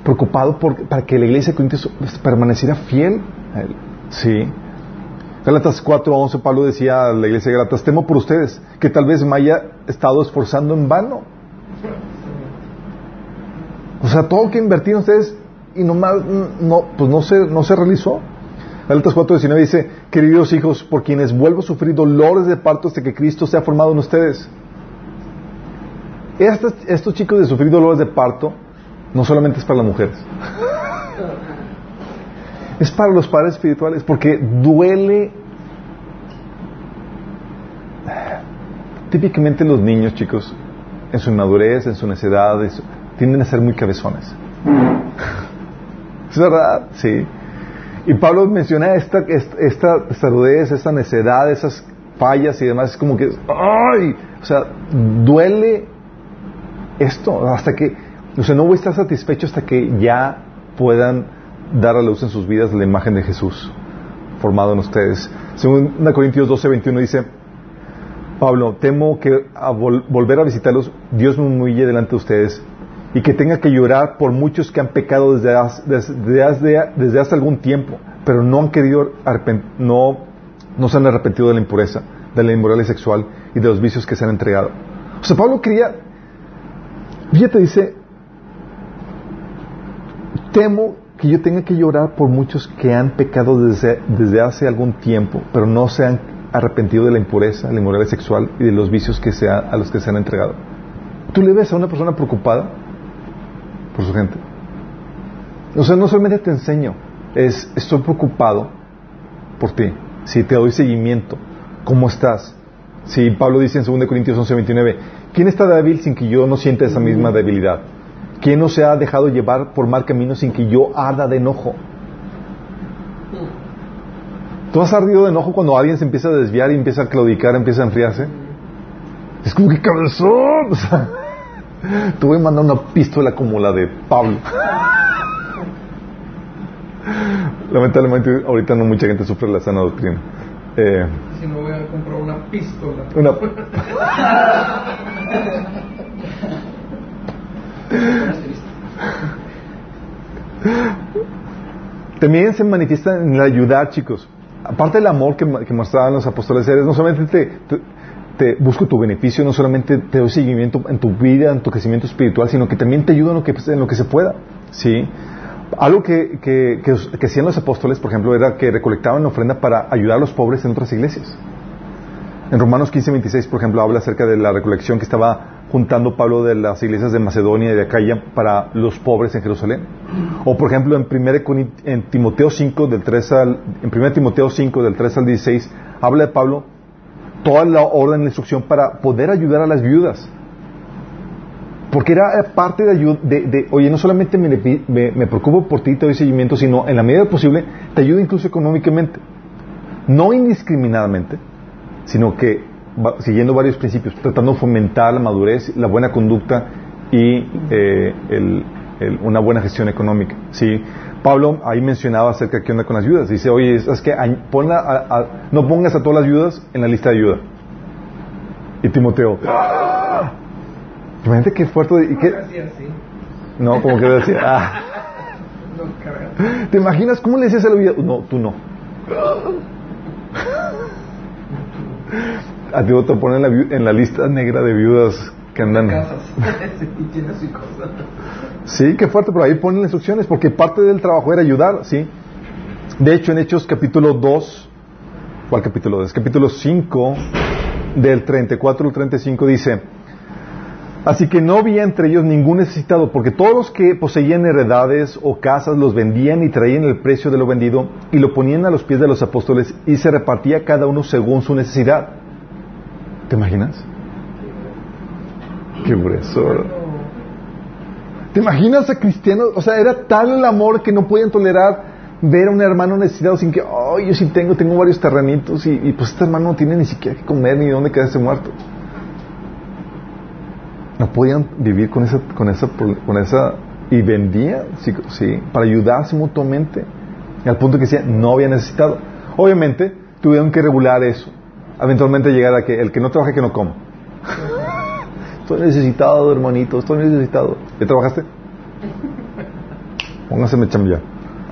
preocupado por, para que la iglesia de Corintios permaneciera fiel a él. Sí. Galatas 4 a 11, Pablo decía a la iglesia de Galatas, temo por ustedes, que tal vez me haya estado esforzando en vano. O sea, todo lo que invertí en ustedes y nomás no, pues no se, no se realizó. Galatas 4, 19 dice, queridos hijos, por quienes vuelvo a sufrir dolores de parto hasta que Cristo sea formado en ustedes. Estos, estos chicos de sufrir dolores de parto no solamente es para las mujeres. (laughs) es para los padres espirituales porque duele típicamente los niños chicos en su inmadurez en su necedad tienden a ser muy cabezones. (laughs) Es verdad sí. Y Pablo menciona esta esta saludez esta necedad esas fallas y demás. Es como que ay o sea duele esto hasta que o sea no voy a estar satisfecho hasta que ya puedan dar a luz en sus vidas la imagen de Jesús formado en ustedes. Según Corintios 12, 21 dice, Pablo, temo que a volver a visitarlos, Dios me humille delante de ustedes y que tenga que llorar por muchos que han pecado desde hace, desde, desde hace algún tiempo, pero no han querido, no, no se han arrepentido de la impureza, de la inmoralidad sexual y de los vicios que se han entregado. O sea, Pablo quería, fíjate, dice, temo que yo tenga que llorar por muchos que han pecado desde, desde hace algún tiempo, pero no se han arrepentido de la impureza, la inmoralidad sexual y de los vicios que sea, a los que se han entregado. ¿Tú le ves a una persona preocupada por su gente? O sea, no solamente te enseño, es estoy preocupado por ti. Si te doy seguimiento, ¿cómo estás? Si Pablo dice en 2 Corintios 11, 29, ¿quién está débil sin que yo no sienta esa misma debilidad? ¿Quién no se ha dejado llevar por mal camino sin que yo arda de enojo? ¿Tú has ardido de enojo cuando alguien se empieza a desviar y empieza a claudicar, empieza a enfriarse? Es como que cabezón. (laughs) O sea, te voy a mandar una pistola como la de Pablo. (laughs) Lamentablemente ahorita no mucha gente sufre la sana doctrina. Eh, si no voy a comprar una pistola. Una... (laughs) También se manifiesta en el ayudar, chicos. Aparte del amor que, mostraban los apóstoles, no solamente te, busco tu beneficio, no solamente te doy seguimiento en tu vida, en tu crecimiento espiritual, sino que también te ayudo en lo que, en lo que se pueda. ¿sí? Algo que, que, que, hacían los apóstoles, por ejemplo, era que recolectaban ofrenda para ayudar a los pobres en otras iglesias. En Romanos 15, 26, por ejemplo, habla acerca de la recolección que estaba juntando Pablo de las iglesias de Macedonia y de Acaya para los pobres en Jerusalén. O por ejemplo en, en Timoteo 5 del 3 al en 1 Timoteo 5 del 3 al 16 habla de Pablo toda la orden de instrucción para poder ayudar a las viudas. Porque era parte de ayuda, de, oye, no solamente me, me, preocupo por ti, te doy seguimiento, sino en la medida posible te ayudo incluso económicamente. No indiscriminadamente, sino que siguiendo varios principios, tratando de fomentar la madurez, la buena conducta y eh, una buena gestión económica. ¿sí? Pablo ahí mencionaba acerca de qué onda con las ayudas. Dice, oye, es que no pongas a todas las ayudas en la lista de ayuda. Y Timoteo, ¡Ah! imagínate qué fuerte. Y qué... No, como que decía, ah. (laughs) ¿Te imaginas cómo le decías a la vida? No, tú no (laughs) a ti te ponen en la, lista negra de viudas que andan. (laughs) sí, qué fuerte, pero ahí ponen instrucciones, porque parte del trabajo era ayudar, ¿sí? De hecho, en Hechos capítulo 2, ¿cuál capítulo 2? Capítulo 5, del 34 al 35 dice, Así que no había entre ellos ningún necesitado, porque todos los que poseían heredades o casas los vendían y traían el precio de lo vendido y lo ponían a los pies de los apóstoles y se repartía cada uno según su necesidad. ¿Te imaginas? Qué grueso. ¿Te imaginas a cristianos? O sea, era tal el amor que no podían tolerar ver a un hermano necesitado sin que, oh, yo sí tengo, tengo varios terrenitos y, pues este hermano no tiene ni siquiera que comer ni dónde quedarse muerto. No podían vivir con esa, con esa, con esa, y vendía, sí, sí, para ayudarse mutuamente. al punto que decía, no había necesitado. Obviamente, tuvieron que regular eso eventualmente llegar a que el que no trabaje que no coma. (laughs) estoy necesitado, hermanito, estoy necesitado. ¿Ya trabajaste? Póngaseme chambear.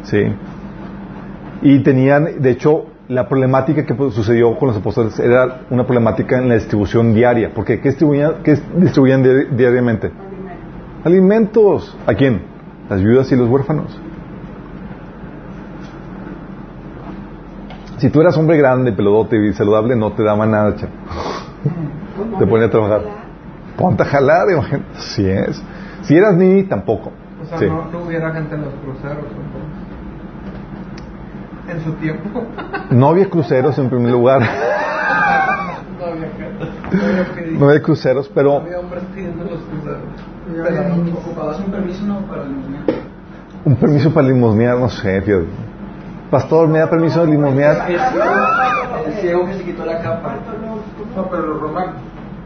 Sí. Y tenían, de hecho, la problemática que sucedió con los apóstoles era una problemática en la distribución diaria. Porque ¿qué distribuían, qué distribuían di- diariamente? Alimentos. ¿A quién? Las viudas y los huérfanos. Si tú eras hombre grande, peludote y saludable, no te daban nada, chavo. Te ponía a trabajar. Ponte a jalar, imagínate. Así es. Si eras ni tampoco. O sea, Sí. no, no hubiera gente en los cruceros. En su tiempo. (laughs) No había cruceros en primer lugar. (laughs) no había. No había. No había cruceros, No pero había hombres pidiendo los cruceros. Pero ocupabas un permiso no para movimiento. un permiso para limosnear, no sé, fíjate. Pastor, ¿me da permiso de limosnear? El ciego, el ciego que se quitó la capa. No, pero los romanos.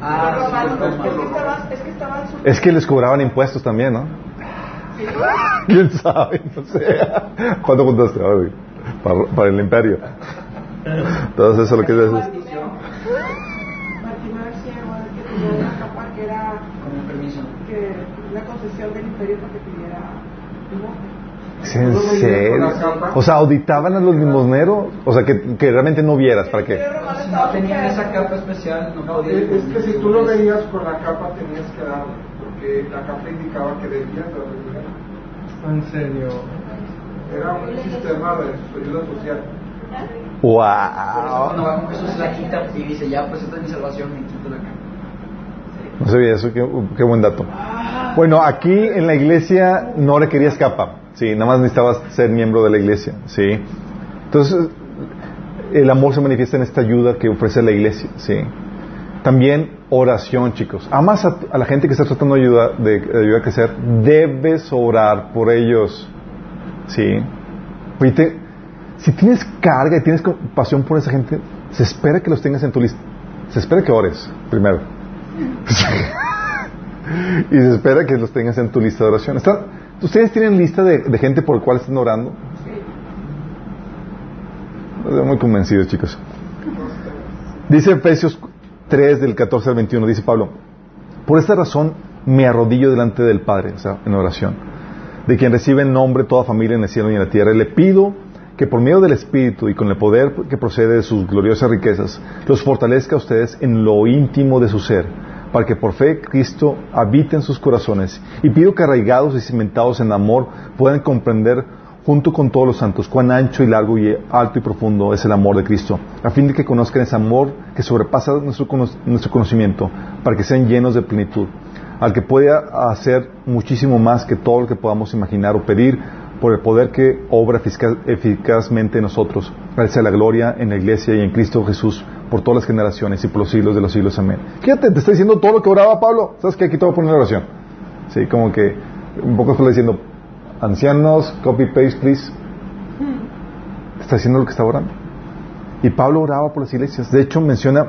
Ah, Los romanos, sí, los es que romanos. estaban, es que estaban súper- Es que les cobraban impuestos también, ¿no? ¿Quién sabe? No sé. ¿Cuánto juntaste? Güey, Para, para el imperio. Entonces eso es lo que es. Que tenía una capa que era la concesión del imperio para que pidiera limosna. ¿Es en serio? O sea, auditaban a los limosneros. O sea, que, que realmente no vieras. ¿Para qué? no tenían esa capa especial, no podían. es, que si tú lo veías con la capa tenías que darle, porque la capa indicaba que debías darle dinero. en serio. Era un sistema de ayuda social. Eso cuando ¡Wow! va con Jesús se la quita y dice, ya pues esta es mi salvación, me quito la capa. No sabía eso, qué, qué buen dato. Bueno, aquí en la iglesia no requerías capa, sí, nada más necesitabas ser miembro de la iglesia, sí. Entonces, el amor se manifiesta en esta ayuda que ofrece la iglesia, sí. También oración, chicos. Amas a, a la gente que está tratando de ayudar, de, de ayudar a crecer, debes orar por ellos, sí. Si tienes carga y tienes pasión por esa gente, se espera que los tengas en tu lista. Se espera que ores, primero. (laughs) y se espera que los tengas en tu lista de oración. ¿Está- ¿Ustedes tienen lista de, de gente por la cual están orando? Estoy muy convencido, chicos. Dice Efesios 3 del 14 al 21, dice Pablo, por esta razón me arrodillo delante del Padre, o sea, en oración, de quien recibe en nombre toda familia en el cielo y en la tierra, y le pido que por medio del Espíritu y con el poder que procede de sus gloriosas riquezas, los fortalezca a ustedes en lo íntimo de su ser, para que por fe Cristo habite en sus corazones. Y pido que arraigados y cimentados en amor puedan comprender junto con todos los santos cuán ancho y largo y alto y profundo es el amor de Cristo, a fin de que conozcan ese amor que sobrepasa nuestro, nuestro conocimiento, para que sean llenos de plenitud, al que puede hacer muchísimo más que todo lo que podamos imaginar o pedir por el poder que obra efica- eficazmente en nosotros. Para sea la gloria en la iglesia y en Cristo Jesús por todas las generaciones y por los siglos de los siglos. Amén. Fíjate, te está diciendo todo lo que oraba Pablo. ¿Sabes que Aquí te voy a poner la oración. Sí, como que un poco está diciendo, ancianos, copy paste, please. Te está diciendo lo que está orando. Y Pablo oraba por las iglesias. De hecho, menciona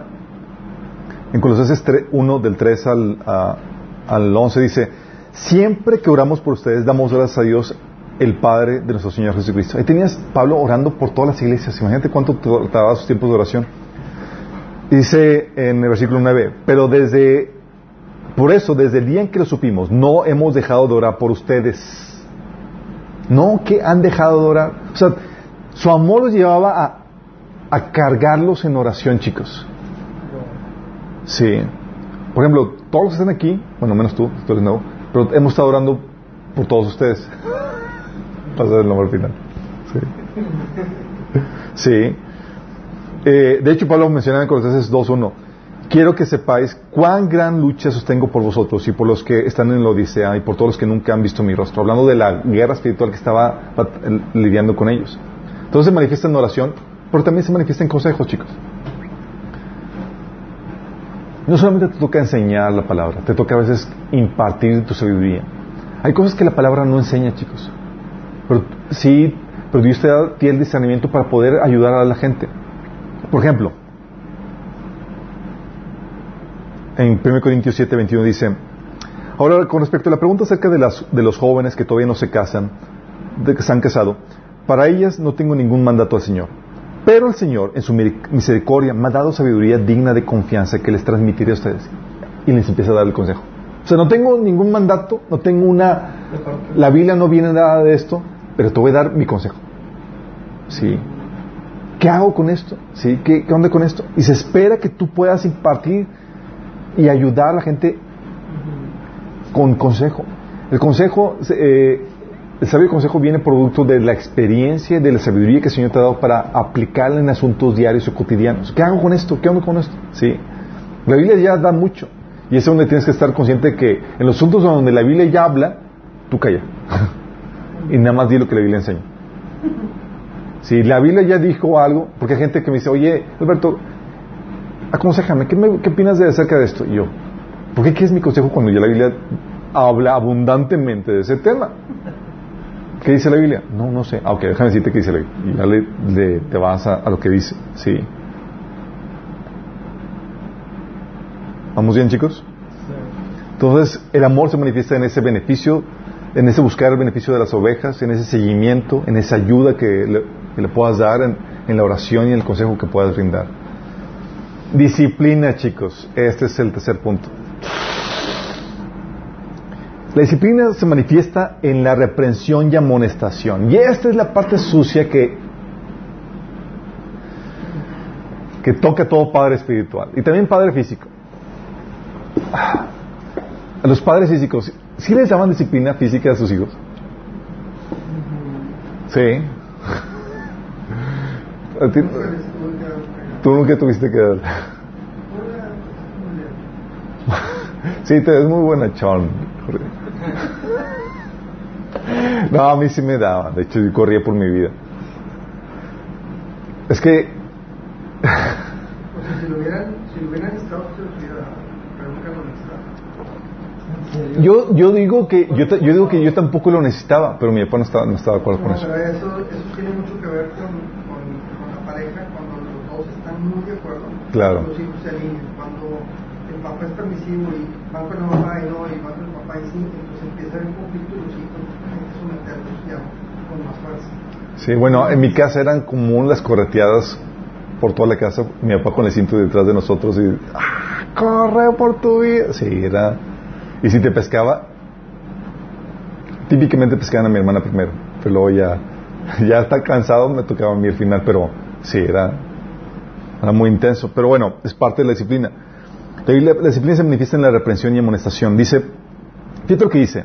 en Colosenses 3, 1 del 3 al, a- al 11 dice, siempre que oramos por ustedes damos gracias a Dios el Padre de nuestro Señor Jesucristo. Ahí tenías Pablo orando por todas las iglesias. Imagínate cuánto tardaba sus tiempos de oración. Dice en el versículo 9, pero desde, por eso, desde el día en que lo supimos, no hemos dejado de orar por ustedes. No que han dejado de orar. O sea, su amor los llevaba a, a cargarlos en oración, chicos. Sí. Por ejemplo, todos los que están aquí, bueno, menos tú, eres pero hemos estado orando por todos ustedes. Vas a ver el nombre al final. Sí. Sí. Eh, de hecho, Pablo menciona en Colosenses 2.1, quiero que sepáis cuán gran lucha sostengo por vosotros y por los que están en la Odisea y por todos los que nunca han visto mi rostro, hablando de la guerra espiritual que estaba eh, lidiando con ellos. Entonces se manifiesta en oración, pero también se manifiesta en consejos, chicos. No solamente te toca enseñar la palabra, te toca a veces impartir tu sabiduría. Hay cosas que la palabra no enseña, chicos. Pero sí, pero Dios te da tiene el discernimiento para poder ayudar a la gente. Por ejemplo, en 1 Corintios 7, 21 dice, ahora con respecto a la pregunta acerca de, las, de los jóvenes que todavía no se casan, de que se han casado, para ellas no tengo ningún mandato al Señor. Pero el Señor, en su misericordia, me ha dado sabiduría digna de confianza que les transmitiré a ustedes. Y les empieza a dar el consejo. O sea, no tengo ningún mandato, no tengo una... La Biblia no viene nada de esto, pero te voy a dar mi consejo. Sí. ¿Qué hago con esto? ¿Sí? ¿Qué, ¿Qué onda con esto? Y se espera que tú puedas impartir y ayudar a la gente con consejo. El consejo, eh, el sabio consejo viene producto de la experiencia, de la sabiduría que el Señor te ha dado para aplicarla en asuntos diarios o cotidianos. ¿Qué hago con esto? ¿Qué hago con esto? ¿Sí? La Biblia ya da mucho. Y es donde tienes que estar consciente que en los asuntos donde la Biblia ya habla, tú calla. (laughs) y nada más di lo que la Biblia enseña. Si la Biblia ya dijo algo, porque hay gente que me dice, oye, Alberto, aconsejame, ¿qué, me, qué opinas de acerca de esto? Y yo, ¿por qué quieres mi consejo cuando ya la Biblia habla abundantemente de ese tema? ¿Qué dice la Biblia? No, no sé. Ah, ok, déjame decirte qué dice la Biblia. Y ya le, te vas a, a, lo que dice. Sí. ¿Vamos bien, chicos? Entonces, el amor se manifiesta en ese beneficio, en ese buscar el beneficio de las ovejas, en ese seguimiento, en esa ayuda que le, puedas dar, en, la oración y el consejo que puedas brindar. Disciplina, chicos. Este es el tercer punto. La disciplina se manifiesta en la reprensión y amonestación. Y esta es la parte sucia que, que toca a todo padre espiritual. Y también padre físico. A los padres físicos, ¿sí les daban disciplina física a sus hijos? Sí. (laughs) Tú nunca tuviste que dar. (laughs) Sí, te ves muy buena, Chon. (laughs) No, a mí sí me daba. De hecho, yo corría por mi vida. Es que. Si lo hubieran, si lo hubieran estado, se los hubiera. Pero nunca lo necesitaban. Yo, yo digo que yo, yo digo que yo tampoco lo necesitaba, pero mi papá no estaba, no estaba de acuerdo con eso. pero eso, eso tiene mucho que ver con, con, con la pareja cuando los dos están muy de acuerdo. Claro. Los hijos se alinean. Cuando el papá es permisivo y va con la mamá y no, y va con el papá y sí, entonces empieza a haber conflicto y los hijos tienen que someterlos ya con más fuerza. Sí, bueno, en mi casa eran común las correteadas por toda la casa. Mi papá con el cinto detrás de nosotros y. ¡Ah, ¡Corre por tu vida! Sí, era. Y si te pescaba, típicamente pescaban a mi hermana primero. Pero luego ya. Ya está cansado, me tocaba a mí al final, pero sí, era. Era muy intenso. Pero bueno, es parte de la disciplina. La, disciplina se manifiesta en la reprensión y amonestación. Dice. Fíjate lo que dice.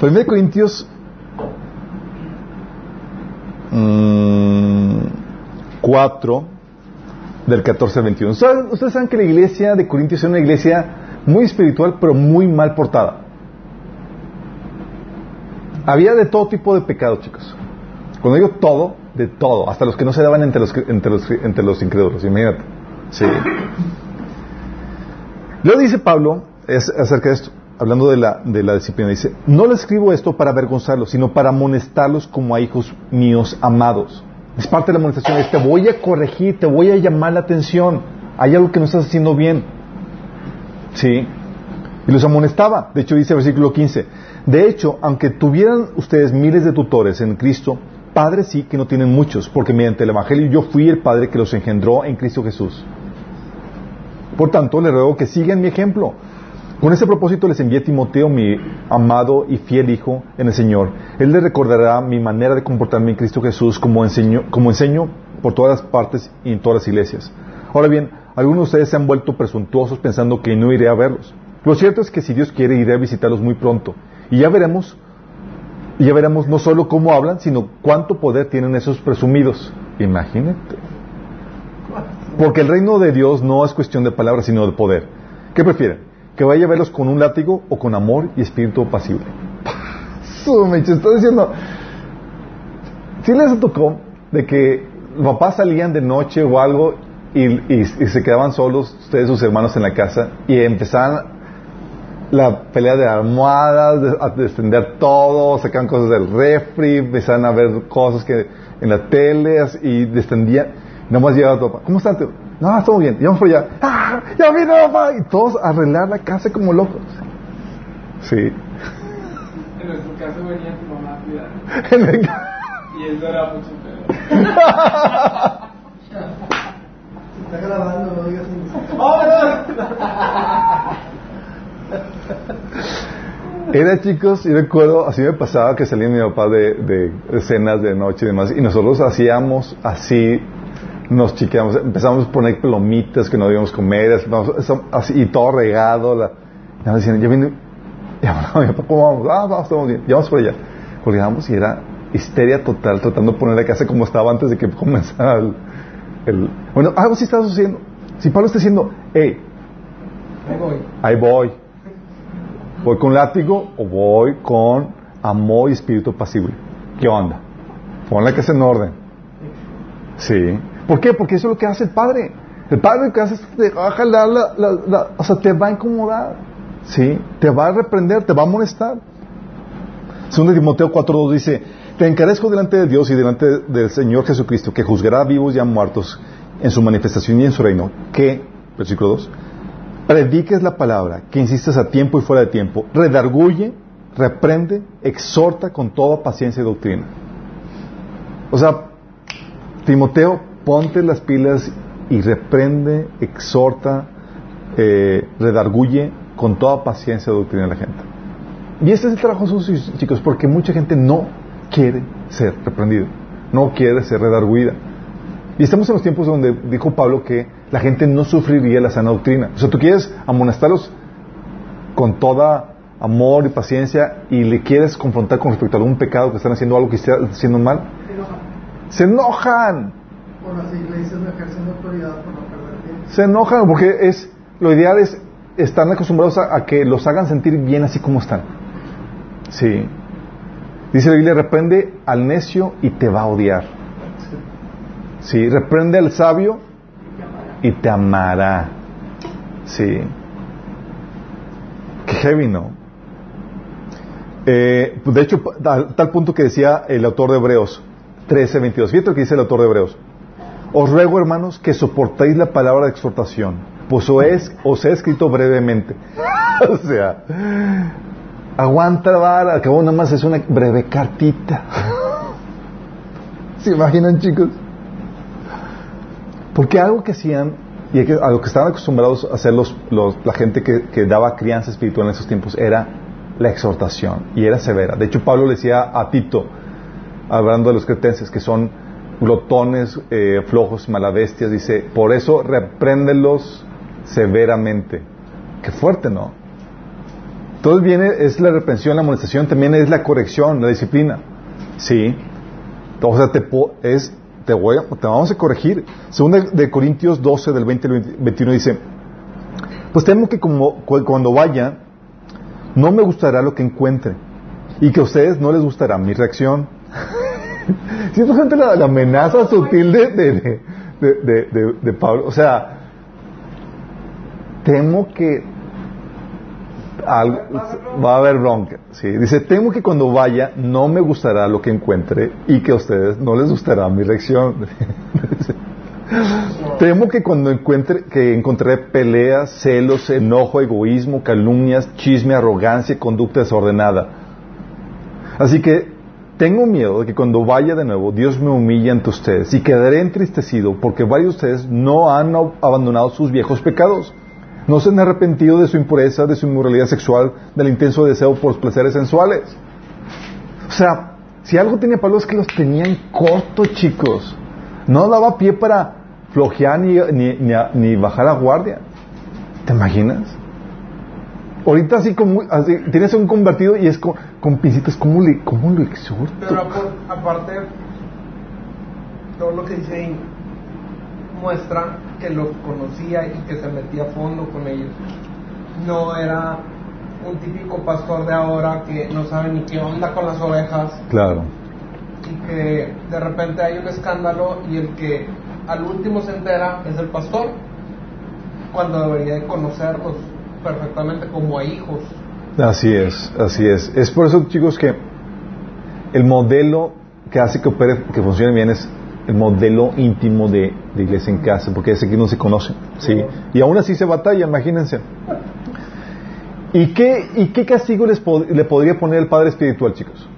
1 Corintios mm, 4 del 14 al 21. ¿Saben- Ustedes saben que la iglesia de Corintios es una iglesia muy espiritual, pero muy mal portada. Había de todo tipo de pecados, chicos. Cuando digo todo, de todo, hasta los que no se daban entre los, entre los, entre los incrédulos, imagínate. Sí. Luego dice Pablo es, acerca de esto, hablando de la, de la disciplina, dice, no le escribo esto para avergonzarlos, sino para amonestarlos como a hijos míos amados. Es parte de la amonestación, es te voy a corregir, te voy a llamar la atención, hay algo que no estás haciendo bien. Sí. Y los amonestaba. De hecho, dice el versículo 15. De hecho, aunque tuvieran ustedes miles de tutores en Cristo, padres sí que no tienen muchos, porque mediante el Evangelio yo fui el padre que los engendró en Cristo Jesús. Por tanto, les ruego que sigan mi ejemplo. Con ese propósito les envié a Timoteo, mi amado y fiel hijo en el Señor. Él les recordará mi manera de comportarme en Cristo Jesús como enseño, como enseño por todas las partes y en todas las iglesias. Ahora bien, algunos de ustedes se han vuelto presuntuosos pensando que no iré a verlos. Lo cierto es que si Dios quiere iré a visitarlos muy pronto. Y ya veremos, y ya veremos no solo cómo hablan, sino cuánto poder tienen esos presumidos. Imagínate. Porque el reino de Dios no es cuestión de palabras, sino de poder. ¿Qué prefieren? ¿Que vaya a verlos con un látigo o con amor y espíritu pasible? (laughs) Mecha, está diciendo. Si les tocó de que los papás salían de noche o algo y, y- y se quedaban solos, ustedes, sus hermanos en la casa, y empezaban la pelea de almohadas, de- a defender todo, sacaban cosas del refri, empezaban a ver cosas que en la tele y descendían. Nada más llegaba tu papá. ¿Cómo están? tío? No, estamos bien. Y vamos por allá. ¡Ah! ¡Ya vino papá! Y todos a arreglar la casa como locos. Sí. En nuestro caso venía tu mamá a cuidar. (laughs) Y eso era mucho peor. (laughs) (laughs) Está grabando, no digas un- (laughs) Era, chicos, y recuerdo, así me pasaba que salía mi papá de, de, cenas de noche y demás, y nosotros hacíamos así, nos chiqueamos, empezamos a poner plomitas que no debíamos comer, así, y todo regado. La, ya decían, ya viene, ya, ¿cómo vamos? Ah, vamos, estamos bien, ya vamos por allá. Colgamos y era histeria total, tratando de poner la casa como estaba antes de que comenzara el. El bueno, algo sí está sucediendo. Si Pablo está diciendo, hey, Ahí voy. ahí voy. ¿Voy con látigo o voy con amor y espíritu pasible? ¿Qué onda? Pon la casa en orden. Sí. ¿Por qué? Porque eso es lo que hace el Padre. El Padre lo que hace es te va a jalar la, la, la- o sea, te va a incomodar. Sí. Te va a reprender, te va a molestar. Segundo Timoteo 4.2 dice, te encarezco delante de Dios y delante del Señor Jesucristo, que juzgará a vivos y a muertos en su manifestación y en su reino, que, versículo 2, prediques la palabra, que insistas a tiempo y fuera de tiempo, redarguye, reprende, exhorta con toda paciencia y doctrina. O sea, Timoteo, ponte las pilas y reprende, exhorta, eh, redarguye con toda paciencia y doctrina a la gente. Y este es el trabajo sucio, chicos, porque mucha gente no quiere ser reprendida, no quiere ser redarguida. Y estamos en los tiempos donde dijo Pablo que la gente no sufriría la sana doctrina. O sea, tú quieres amonestarlos con toda amor y paciencia y le quieres confrontar con respecto a algún pecado que están haciendo algo que están haciendo mal, se enojan. Perder tiempo. Se enojan porque es lo ideal es están acostumbrados a, a que los hagan sentir bien así como están. Sí. Dice la Biblia, reprende al necio y te va a odiar. Sí, reprende al sabio y te amará. Sí. Qué heavy, ¿no? Eh, de hecho, tal, tal punto que decía el autor de Hebreos 13, 22. Fíjate lo que dice el autor de Hebreos. Os ruego, hermanos, que soportéis la palabra de exhortación, pues os he, os he escrito brevemente. (laughs) o sea, aguanta vara, acabó nada más es una breve cartita. ¿Se imaginan, chicos? Porque algo que hacían y a lo que estaban acostumbrados a hacer los, los- la gente que, que daba crianza espiritual en esos tiempos era la exhortación y era severa. De hecho, Pablo le decía a Tito, hablando de los cretenses, que son glotones, eh, flojos, malabestias, dice, por eso repréndelos severamente. Qué fuerte, ¿no? Entonces viene, es la reprensión, la amonestación, también es la corrección, la disciplina. Sí. O sea, te, es, te, voy te vamos a corregir. Según de, Corintios 12, del 20 al 20 21, dice, pues temo que como, cu- cuando vaya, no me gustará lo que encuentre y que a ustedes no les gustará mi reacción. (laughs) Siento gente la, la amenaza sutil de, de- de- de Pablo. O sea, temo que va a haber bronca. Sí. Dice, temo que cuando vaya no me gustará lo que encuentre y que a ustedes no les gustará mi reacción. (laughs) temo que cuando encuentre, que encontraré peleas, celos, enojo, egoísmo, calumnias, chisme, arrogancia y conducta desordenada. Así que tengo miedo de que cuando vaya de nuevo Dios me humille ante ustedes y quedaré entristecido porque varios de ustedes no han abandonado sus viejos pecados. No se han arrepentido de su impureza, de su inmoralidad sexual, del intenso deseo por los placeres sensuales. O sea, si algo tenía Pablo es que los tenían cortos, chicos. No daba pie para flojear ni, ni, a- ni bajar la guardia. ¿Te imaginas? Ahorita así como así, tienes un convertido y es con, con pincitas, ¿cómo, le, ¿cómo lo exhorto? Pero apar- aparte, todo lo que dice ahí muestra que los conocía y que se metía a fondo con ellos. No era un típico pastor de ahora que no sabe ni qué onda con las ovejas Claro. y que de repente hay un escándalo y el que al último se entera es el pastor cuando debería de conocerlos perfectamente como a hijos. Así es, así es. Es por eso, chicos, que el modelo que hace que opere, que funcione bien es el modelo íntimo de, de iglesia en casa, porque es aquí no se conoce, ¿sí? Y aún así se batalla, imagínense. ¿Y qué, y qué castigo les pod- le podría poner el Padre Espiritual, chicos?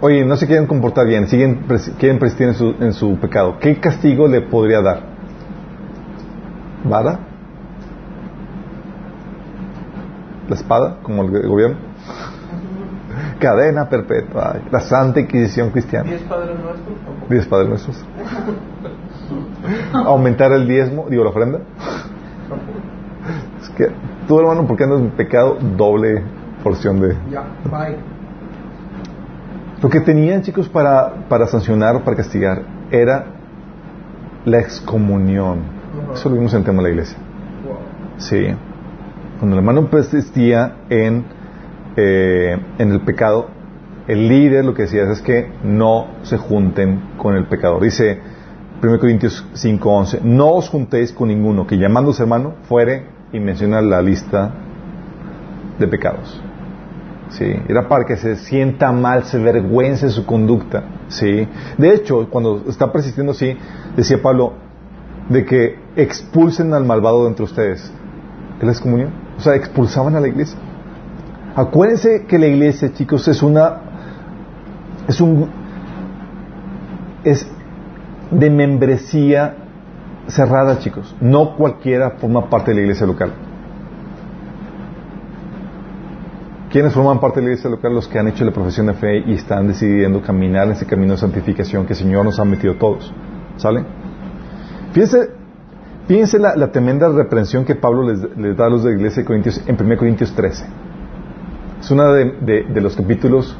Oye, no se quieren comportar bien, siguen, quieren persistir en su, en su pecado. ¿Qué castigo le podría dar? ¿Vara? la espada, como el gobierno. Cadena perpetua, la Santa Inquisición cristiana. ¿Diez padres nuestros? Diez padres nuestros. Aumentar el diezmo, digo la ofrenda. Es que tú, hermano, porque andas en pecado, doble porción de. Ya, bye. Lo que tenían, chicos, para, para sancionar o para castigar era la excomunión. Eso lo vimos en el tema de la iglesia. Wow. Sí. Cuando el hermano persistía en, eh, en el pecado, el líder lo que decía es que no se junten con el pecador. Dice 1 Corintios 5:11, no os juntéis con ninguno que llamándose hermano fuere y menciona la lista de pecados. Sí, era para que se sienta mal, se vergüence su conducta. Sí. De hecho, cuando está persistiendo así, decía Pablo, de que expulsen al malvado de entre ustedes. ¿Es la excomunión? O sea, expulsaban a la iglesia. Acuérdense que la iglesia, chicos, es una. Es un. Es de membresía cerrada, chicos. No cualquiera forma parte de la iglesia local. ¿Quiénes forman parte de la iglesia local? Los que han hecho la profesión de fe y están decidiendo caminar en ese camino de santificación que el Señor nos ha metido todos. ¿Sale? Fíjense, fíjense la, la tremenda reprensión que Pablo les, les da a los de la iglesia de Corintios en 1 Corintios 13. Es uno de, de, de, los capítulos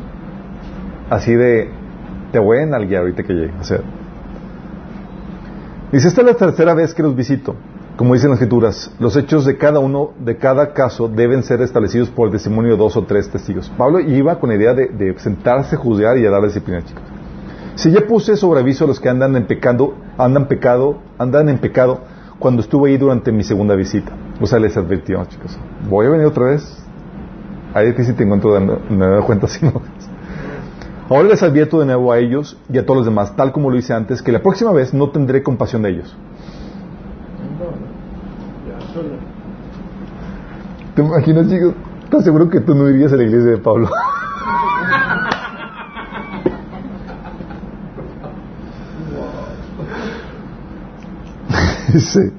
así de te voy a enalguear ahorita que llegue. O sea, dice, esta es la tercera vez que los visito. Como dicen las escrituras, los hechos de cada uno, de cada caso, deben ser establecidos por el testimonio de dos o tres testigos. Pablo iba con la idea de, de sentarse, juzgar y a dar disciplina, chicos. Si ya puse sobre aviso a los que andan en pecado, andan pecado, andan en pecado, cuando estuve ahí durante mi segunda visita. O sea, les advirtió, chicos, voy a venir otra vez. Ahí es que si te encuentro, me doy cuenta (laughs) si no. Ahora les advierto de nuevo a ellos y a todos los demás, tal como lo hice antes, que la próxima vez no tendré compasión de ellos. ¿Te imaginas, chicos? ¿Estás seguro que tú no irías a la iglesia de Pablo? (laughs) sí.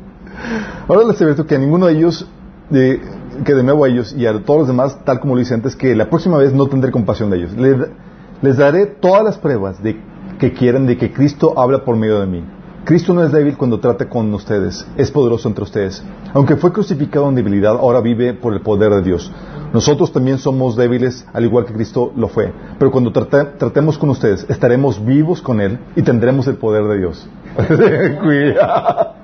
Ahora les advierto que a ninguno de ellos, de, que de nuevo a ellos y a todos los demás, tal como lo hice antes, que la próxima vez no tendré compasión de ellos. Les, daré todas las pruebas de que quieran de que Cristo habla por medio de mí. Cristo no es débil cuando trata con ustedes, es poderoso entre ustedes. Aunque fue crucificado en debilidad, ahora vive por el poder de Dios. Nosotros también somos débiles, al igual que Cristo lo fue. Pero cuando trate, tratemos con ustedes, estaremos vivos con Él y tendremos el poder de Dios. (laughs) Cuidado.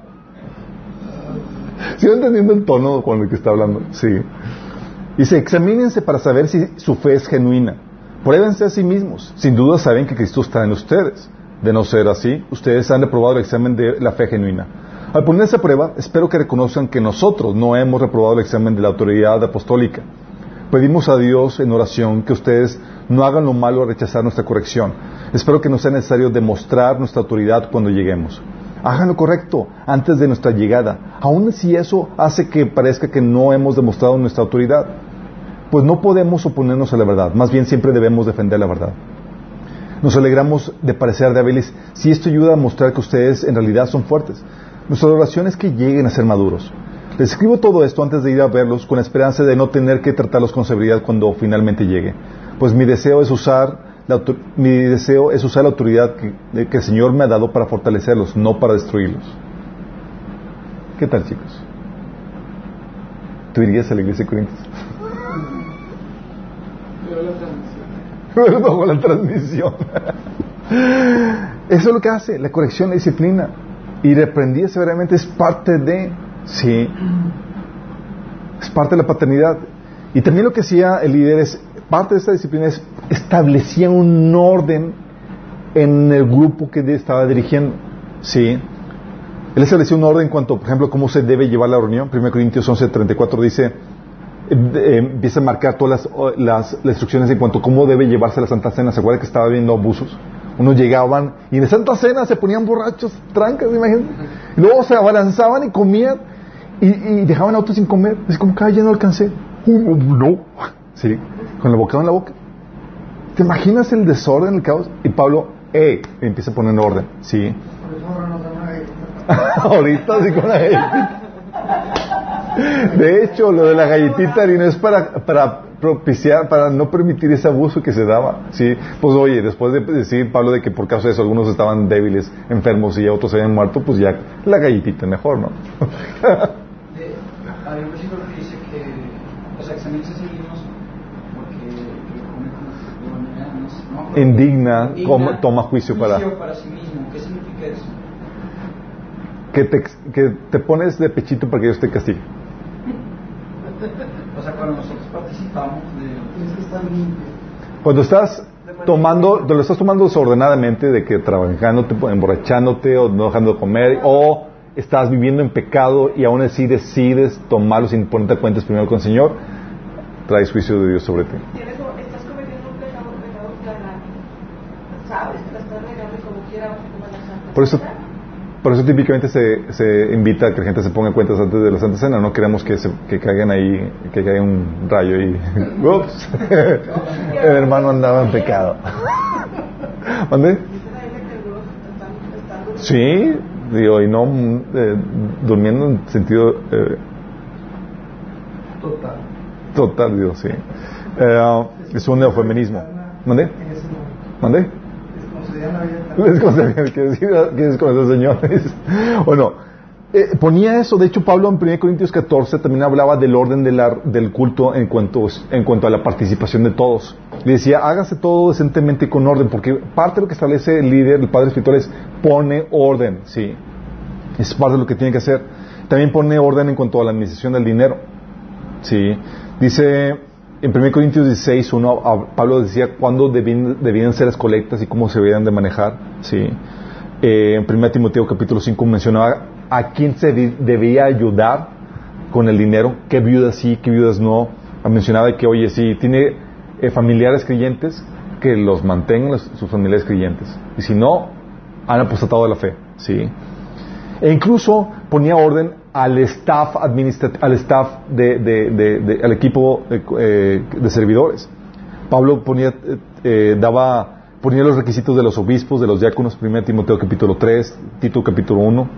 (laughs) ¿Sí entendiendo el tono con el que está hablando? Sí. Dice, examínense para saber si su fe es genuina. Pruébense a sí mismos. Sin duda saben que Cristo está en ustedes. De no ser así, ustedes han reprobado el examen de la fe genuina. Al poner esa prueba, espero que reconozcan que nosotros no hemos reprobado el examen de la autoridad apostólica. Pedimos a Dios en oración que ustedes no hagan lo malo a rechazar nuestra corrección. Espero que no sea necesario demostrar nuestra autoridad cuando lleguemos. Hagan lo correcto antes de nuestra llegada, aun si eso hace que parezca que no hemos demostrado nuestra autoridad. Pues no podemos oponernos a la verdad, más bien siempre debemos defender la verdad. Nos alegramos de parecer débiles si esto ayuda a mostrar que ustedes en realidad son fuertes. Nuestra oración es que lleguen a ser maduros. Les escribo todo esto antes de ir a verlos con la esperanza de no tener que tratarlos con severidad cuando finalmente llegue. Pues mi deseo es usar la, mi deseo es usar la autoridad que, que el Señor me ha dado para fortalecerlos, no para destruirlos. ¿Qué tal, chicos? ¿Tú irías a la iglesia de Corintios? (laughs) bajo la transmisión. Eso es lo que hace, la corrección, la disciplina. Y reprendía severamente es parte de, sí, es parte de la paternidad. Y también lo que hacía el líder es, parte de esta disciplina es, establecía un orden en el grupo que estaba dirigiendo. Sí. Él estableció un orden en cuanto, por ejemplo, cómo se debe llevar la reunión. 1 Corintios 11:34 dice, eh, empieza a marcar todas las, las, las, instrucciones en cuanto a cómo debe llevarse la Santa Cena. ¿Se acuerda que estaba viendo abusos? Unos llegaban y en la Santa Cena se ponían borrachos, trancas, imagínate. Y luego se abalanzaban y comían y, y dejaban a otros sin comer. Es como que ya no alcancé. Uh, no. Sí, con el bocado en la boca. ¿Te imaginas el desorden, el caos? Y Pablo, eh, empieza a poner en orden. Sí. (laughs) Ahorita sí con la De hecho, lo de la galletita harina es para, para propiciar, para no permitir ese abuso que se daba. Sí, pues oye, después de decir Pablo de que por causa de eso algunos estaban débiles, enfermos y otros habían muerto, pues ya la galletita mejor, ¿no? De, hay un versículo que dice que los exámenes seguimos porque el que come como de manera no sé, no me acuerdo. Indigna, Indigna, como- toma juicio para- para sí mismo. ¿Qué significa eso? que te, que te pones de pechito para que Dios te castigue. (laughs) O sea, cuando nosotros participamos de... Tienes que estar limpio. Cuando estás tomando, te lo estás tomando desordenadamente, de que trabajándote, emborrachándote o no dejando de comer, o estás viviendo en pecado y aún así decides tomarlo sin ponerte cuentas primero con el Señor, traes juicio de Dios sobre ti. Tienes, estás cometiendo un pecado, pecado flagrante. Sabes que la estás regando y como quiera vas a tomar la santa. Por eso, por eso típicamente se, se invita a que la gente se ponga cuentas antes de la Santa Cena. No queremos que, se, que caigan ahí, que caiga un rayo y... (laughs) Ups, (laughs) el hermano andaba en pecado. (laughs) ¿Mande? Sí, digo, y no eh, durmiendo en sentido eh, Total. total, digo, sí. Eh, es un neofeminismo. ¿Mande? En ese momento. ¿Mande? Les concedían la vida eterna. Les concedían, que decir, ¿quiénes con esos señores? (laughs) Bueno, eh, ponía eso, de hecho Pablo en 1 Corintios 14 también hablaba del orden del culto en cuanto, en cuanto a la participación de todos. Le decía, hágase todo decentemente y con orden, porque parte de lo que establece el líder, el padre espiritual es pone orden, sí. Es parte de lo que tiene que hacer. También pone orden en cuanto a la administración del dinero. Sí. Dice en 1 Corintios 16, 1, a- Pablo decía cuándo debían, debían ser las colectas y cómo se debían de manejar. Sí. Eh, en 1 Timoteo capítulo 5 mencionaba a quién se de- debía ayudar con el dinero, qué viudas sí, qué viudas no. Mencionaba que, oye, si tiene eh, familiares creyentes, que los mantengan los- sus familiares creyentes. Y si no, han apostatado de la fe. Sí. E incluso ponía orden al staff administrat- al staff de, al equipo de, eh, servidores. Pablo ponía, eh, eh, daba, ponía los requisitos de los obispos, de los diáconos, 1 Timoteo capítulo 3, Tito capítulo 1,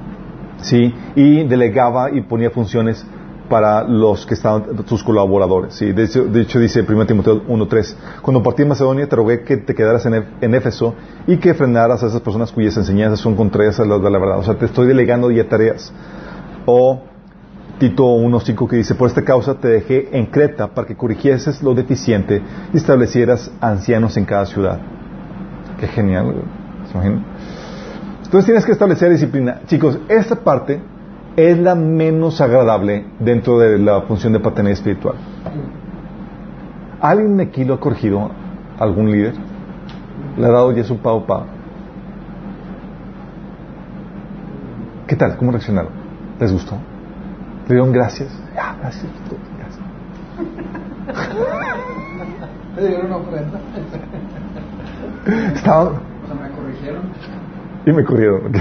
sí, y delegaba y ponía funciones para los que estaban sus colaboradores. Sí, de hecho, de hecho dice 1 Timoteo 1.3, cuando partí en Macedonia te rogué que te quedaras en, en Éfeso y que frenaras a esas personas cuyas enseñanzas son contrarias a la verdad. O sea, te estoy delegando ya tareas. O Tito 1.5 que dice, por esta causa te dejé en Creta para que corrigieses lo deficiente y establecieras ancianos en cada ciudad. Qué genial. ¿Se imaginan? Entonces tienes que establecer disciplina. Chicos, esta parte es la menos agradable dentro de la función de paternidad espiritual. ¿Alguien aquí lo ha corregido? ¿Algún líder? ¿Le ha dado ya su pao pao? ¿Qué tal? ¿Cómo reaccionaron? ¿Les gustó? ¿Le dieron gracias? Ya, gracias. gracias. Me dieron una ofrenda. Estaban O sea, me corrigieron. y me corrieron.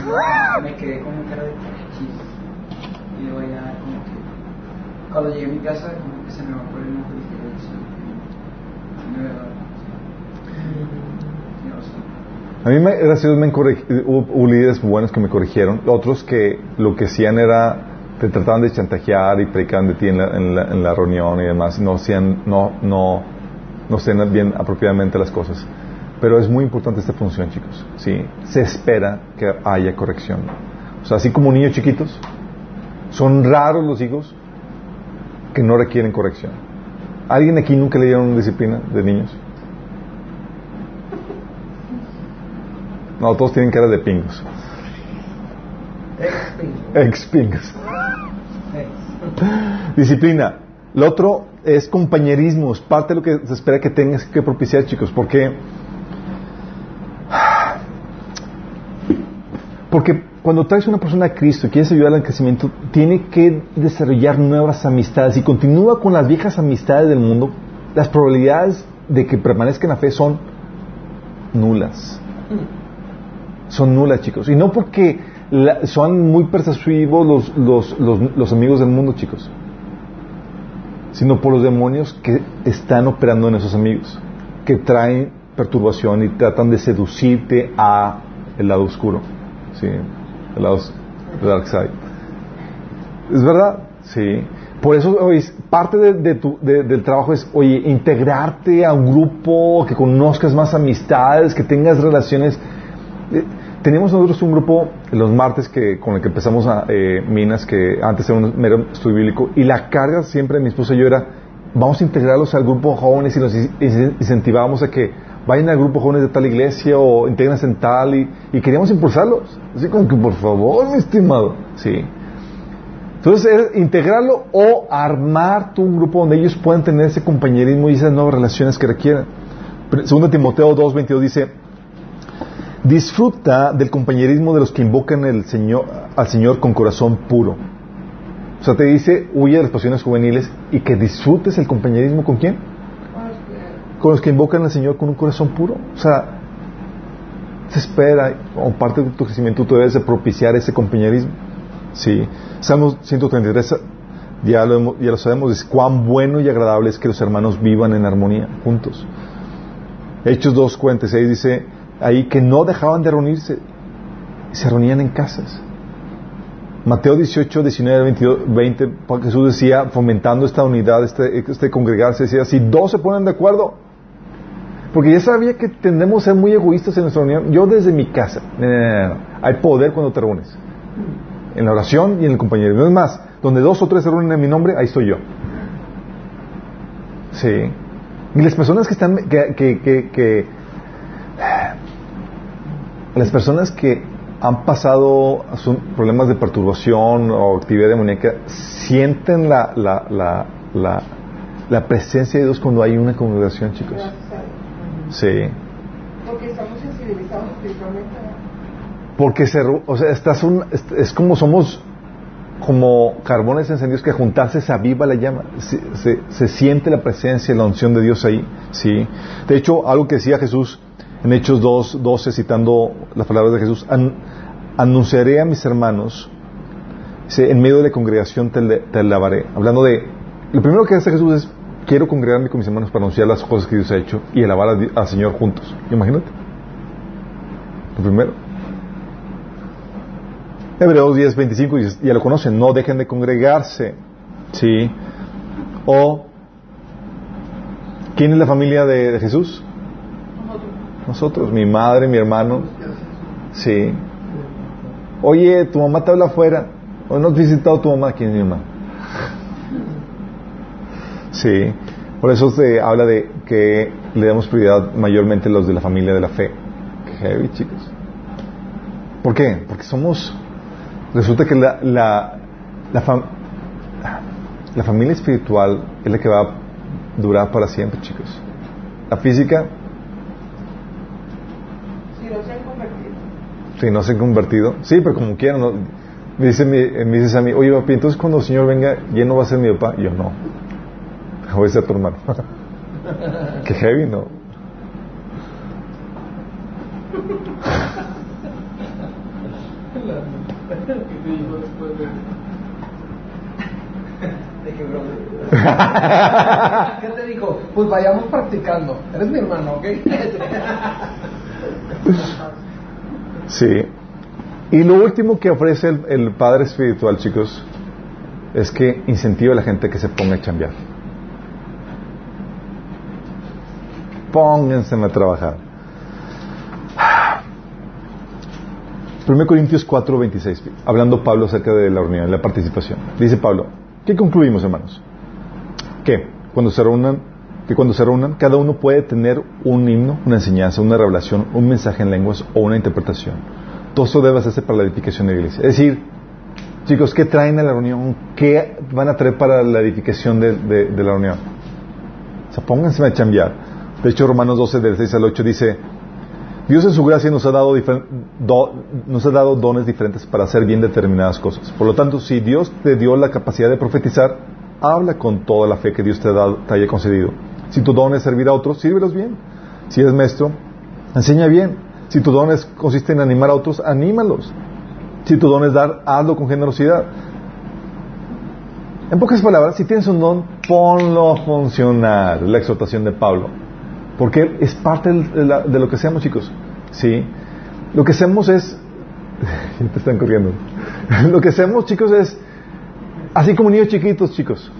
Me quedé con cara de chis. Y luego ya como que... Cuando llegué a mi casa, como que se me bajó el enojo y dije, "Oye, sí, sí, me verdad. Tiene razón. A mí, me, gracias a Dios, me hubo líderes buenos que me corrigieron. Otros que lo que hacían era, te trataban de chantajear y predicaban de ti en la, en la, en la reunión y demás. No hacían, no, no, no hacían bien apropiadamente las cosas. Pero es muy importante esta función, chicos. ¿sí? Se espera que haya corrección. O sea, así como niños chiquitos, son raros los hijos que no requieren corrección. ¿Alguien aquí nunca le dieron disciplina de niños? No, todos tienen cara de pingos. Ex pingos. Disciplina. Lo otro es compañerismo. Es parte de lo que se espera que tengas que propiciar, chicos. Porque. Porque cuando traes una persona a Cristo y quieres ayudar al crecimiento, tiene que desarrollar nuevas amistades. Y continúa con las viejas amistades del mundo, las probabilidades de que permanezca en la fe son nulas. Son nulas, chicos. Y no porque la- son muy persuasivos los, los, los, los amigos del mundo, chicos, sino por los demonios que están operando en esos amigos, que traen perturbación y tratan de seducirte a el lado oscuro, ¿sí? el lado el dark side. ¿Es verdad? Sí. Por eso, oye, parte de, de tu, de- del trabajo es, oye, integrarte a un grupo, que conozcas más amistades, que tengas relaciones. Tenemos nosotros un grupo los martes que con el que empezamos a eh, Minas, que antes era un mero estudio bíblico, y la carga siempre de mi esposa y yo era, vamos a integrarlos al grupo jóvenes y los in- in- incentivábamos a que vayan al grupo jóvenes de tal iglesia o integrense en tal, y, queríamos impulsarlos. Así como que, por favor, mi estimado, sí. Entonces, es integrarlo o armar tú un grupo donde ellos puedan tener ese compañerismo y esas nuevas relaciones que requieren. Segundo Timoteo 2.22 dice, disfruta del compañerismo de los que invocan Señor, al Señor con corazón puro. O sea, te dice, huye de las pasiones juveniles y que disfrutes el compañerismo con quién? Con los que invocan al Señor con un corazón puro. O sea, se espera, o parte de tu crecimiento, tú debes de propiciar ese compañerismo. Sí. Salmos 133, ya lo, ya lo sabemos, es cuán bueno y agradable es que los hermanos vivan en armonía juntos. Hechos 2.46 dice ahí que no dejaban de reunirse, se reunían en casas. Mateo 18, 19, 22, 20, Jesús decía, fomentando esta unidad, este, este congregarse, decía, si dos se ponen de acuerdo, porque ya sabía que tendemos a ser muy egoístas en nuestra reunión. Yo desde mi casa. Hay poder cuando te reúnes. En la oración y en el compañerismo. Es más, donde dos o tres se reúnen en mi nombre, ahí estoy yo. Sí. Y las personas que están, que, que, que- las personas que han pasado son problemas de perturbación o actividad demoníaca, sienten la, la, la, la, la presencia de Dios cuando hay una congregación, chicos. Sí. Porque estamos sensibilizados espiritualmente. Porque se, o sea, estás un, es, como somos como carbones encendidos que juntarse se aviva la llama, se, se- se siente la presencia, la unción de Dios ahí, sí. De hecho, algo que decía Jesús en Hechos 2, 12, citando las palabras de Jesús, "An- anunciaré a mis hermanos, dice, en medio de la congregación te, alabaré. Hablando de, lo primero que hace Jesús es, quiero congregarme con mis hermanos para anunciar las cosas que Dios ha hecho y alabar al Señor juntos. Imagínate. Lo primero. Hebreos 10, 25 dice, ya lo conocen, no dejen de congregarse. ¿Sí? O, ¿quién es la familia de, de Jesús? Nosotros, mi madre, mi hermano. Sí. Oye, tu mamá te habla afuera. ¿O no has visitado tu mamá? ¿Quién es mi mamá? Sí. Por eso se habla de que le damos prioridad mayormente a los de la familia de la fe. Qué heavy, chicos. ¿Por qué? Porque somos... Resulta que la, la, la familia espiritual es la que va a durar para siempre, chicos. La física, Si no se han convertido. Si no se han convertido, sí, pero como quieran. ¿no? Me, dice mi, eh, me dices a mí, oye, papi, entonces cuando el Señor venga, ¿ya no va a ser mi papá? Y yo, no. (laughs) Voy a ser tu hermano. (laughs) Qué heavy, ¿no? De que, brother. ¿Qué te dijo? Pues vayamos practicando. Eres mi hermano, ¿ok? (laughs) Sí. Y lo último que ofrece el, el Padre Espiritual, chicos, es que incentiva a la gente que se ponga a chambear. Pónganse a trabajar. 1 Corintios 4, 26, hablando Pablo acerca de la reunión, la participación. Dice Pablo, ¿qué concluimos, hermanos? Que cuando se reúnan, que cuando se reúnan, cada uno puede tener un himno, una enseñanza, una revelación, un mensaje en lenguas o una interpretación. Todo eso debe hacerse para la edificación de la iglesia. Es decir, chicos, ¿qué traen a la reunión? ¿Qué van a traer para la edificación de, la reunión? O sea, pónganse a chambear. De hecho, Romanos 12, del 6 al 8 dice, Dios en su gracia nos ha dado, difer- do- nos ha dado dones diferentes para hacer bien determinadas cosas. Por lo tanto, si Dios te dio la capacidad de profetizar, habla con toda la fe que Dios te, ha dado- te haya concedido. Si tu don es servir a otros, sírvelos bien. Si eres maestro, enseña bien. Si tu don es- consiste en animar a otros, anímalos. Si tu don es dar, hazlo con generosidad. En pocas palabras, si tienes un don, ponlo a funcionar. La exhortación de Pablo. Porque es parte de, lo que hacemos, chicos. ¿Sí? Lo que hacemos es... (laughs) te están corriendo. (laughs) lo que hacemos, chicos, es Así como niños chiquitos, chicos.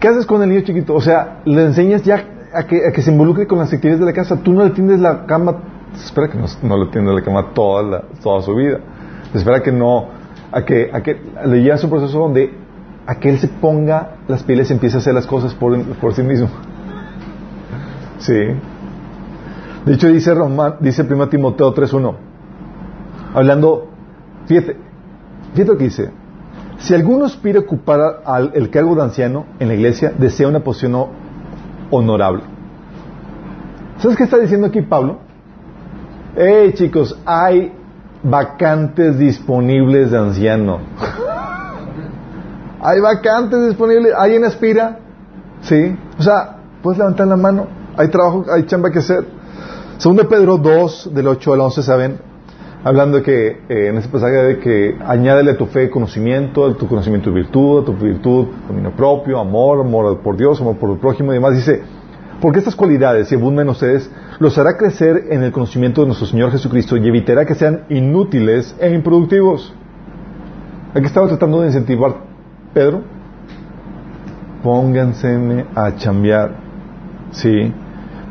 ¿Qué haces con el niño chiquito? O sea, le enseñas ya a que, a que se involucre con las actividades de la casa. Tú no le tiendes la cama, espera que no, no le tiendes la cama toda, la- toda su vida. Espera que no, a que, a que le llevas un proceso donde a que él se ponga las pilas y empiece a hacer las cosas por, por sí mismo. Sí. De hecho dice Román, dice 1 Timoteo 3.1, hablando, fíjate, fíjate lo que dice, si alguno aspira a ocupar el cargo de anciano en la iglesia, desea una posición ho- honorable. ¿Sabes qué está diciendo aquí Pablo? Hey chicos, hay vacantes disponibles de anciano. hay vacantes disponibles. ¿Alguien aspira? Sí. O sea, puedes levantar la mano. Hay trabajo, hay chamba que hacer. Segundo Pedro 2, del 8 al 11, ¿saben? Hablando de que, eh, en ese pasaje de que añádele a tu fe conocimiento, a tu conocimiento virtud, a tu virtud dominio propio, amor, amor por Dios, amor por el prójimo y demás. Dice, porque estas cualidades, si abundan en ustedes, los hará crecer en el conocimiento de nuestro Señor Jesucristo y evitará que sean inútiles e improductivos. Aquí estaba tratando de incentivar Pedro. Pónganse a chambear. ¿Sí?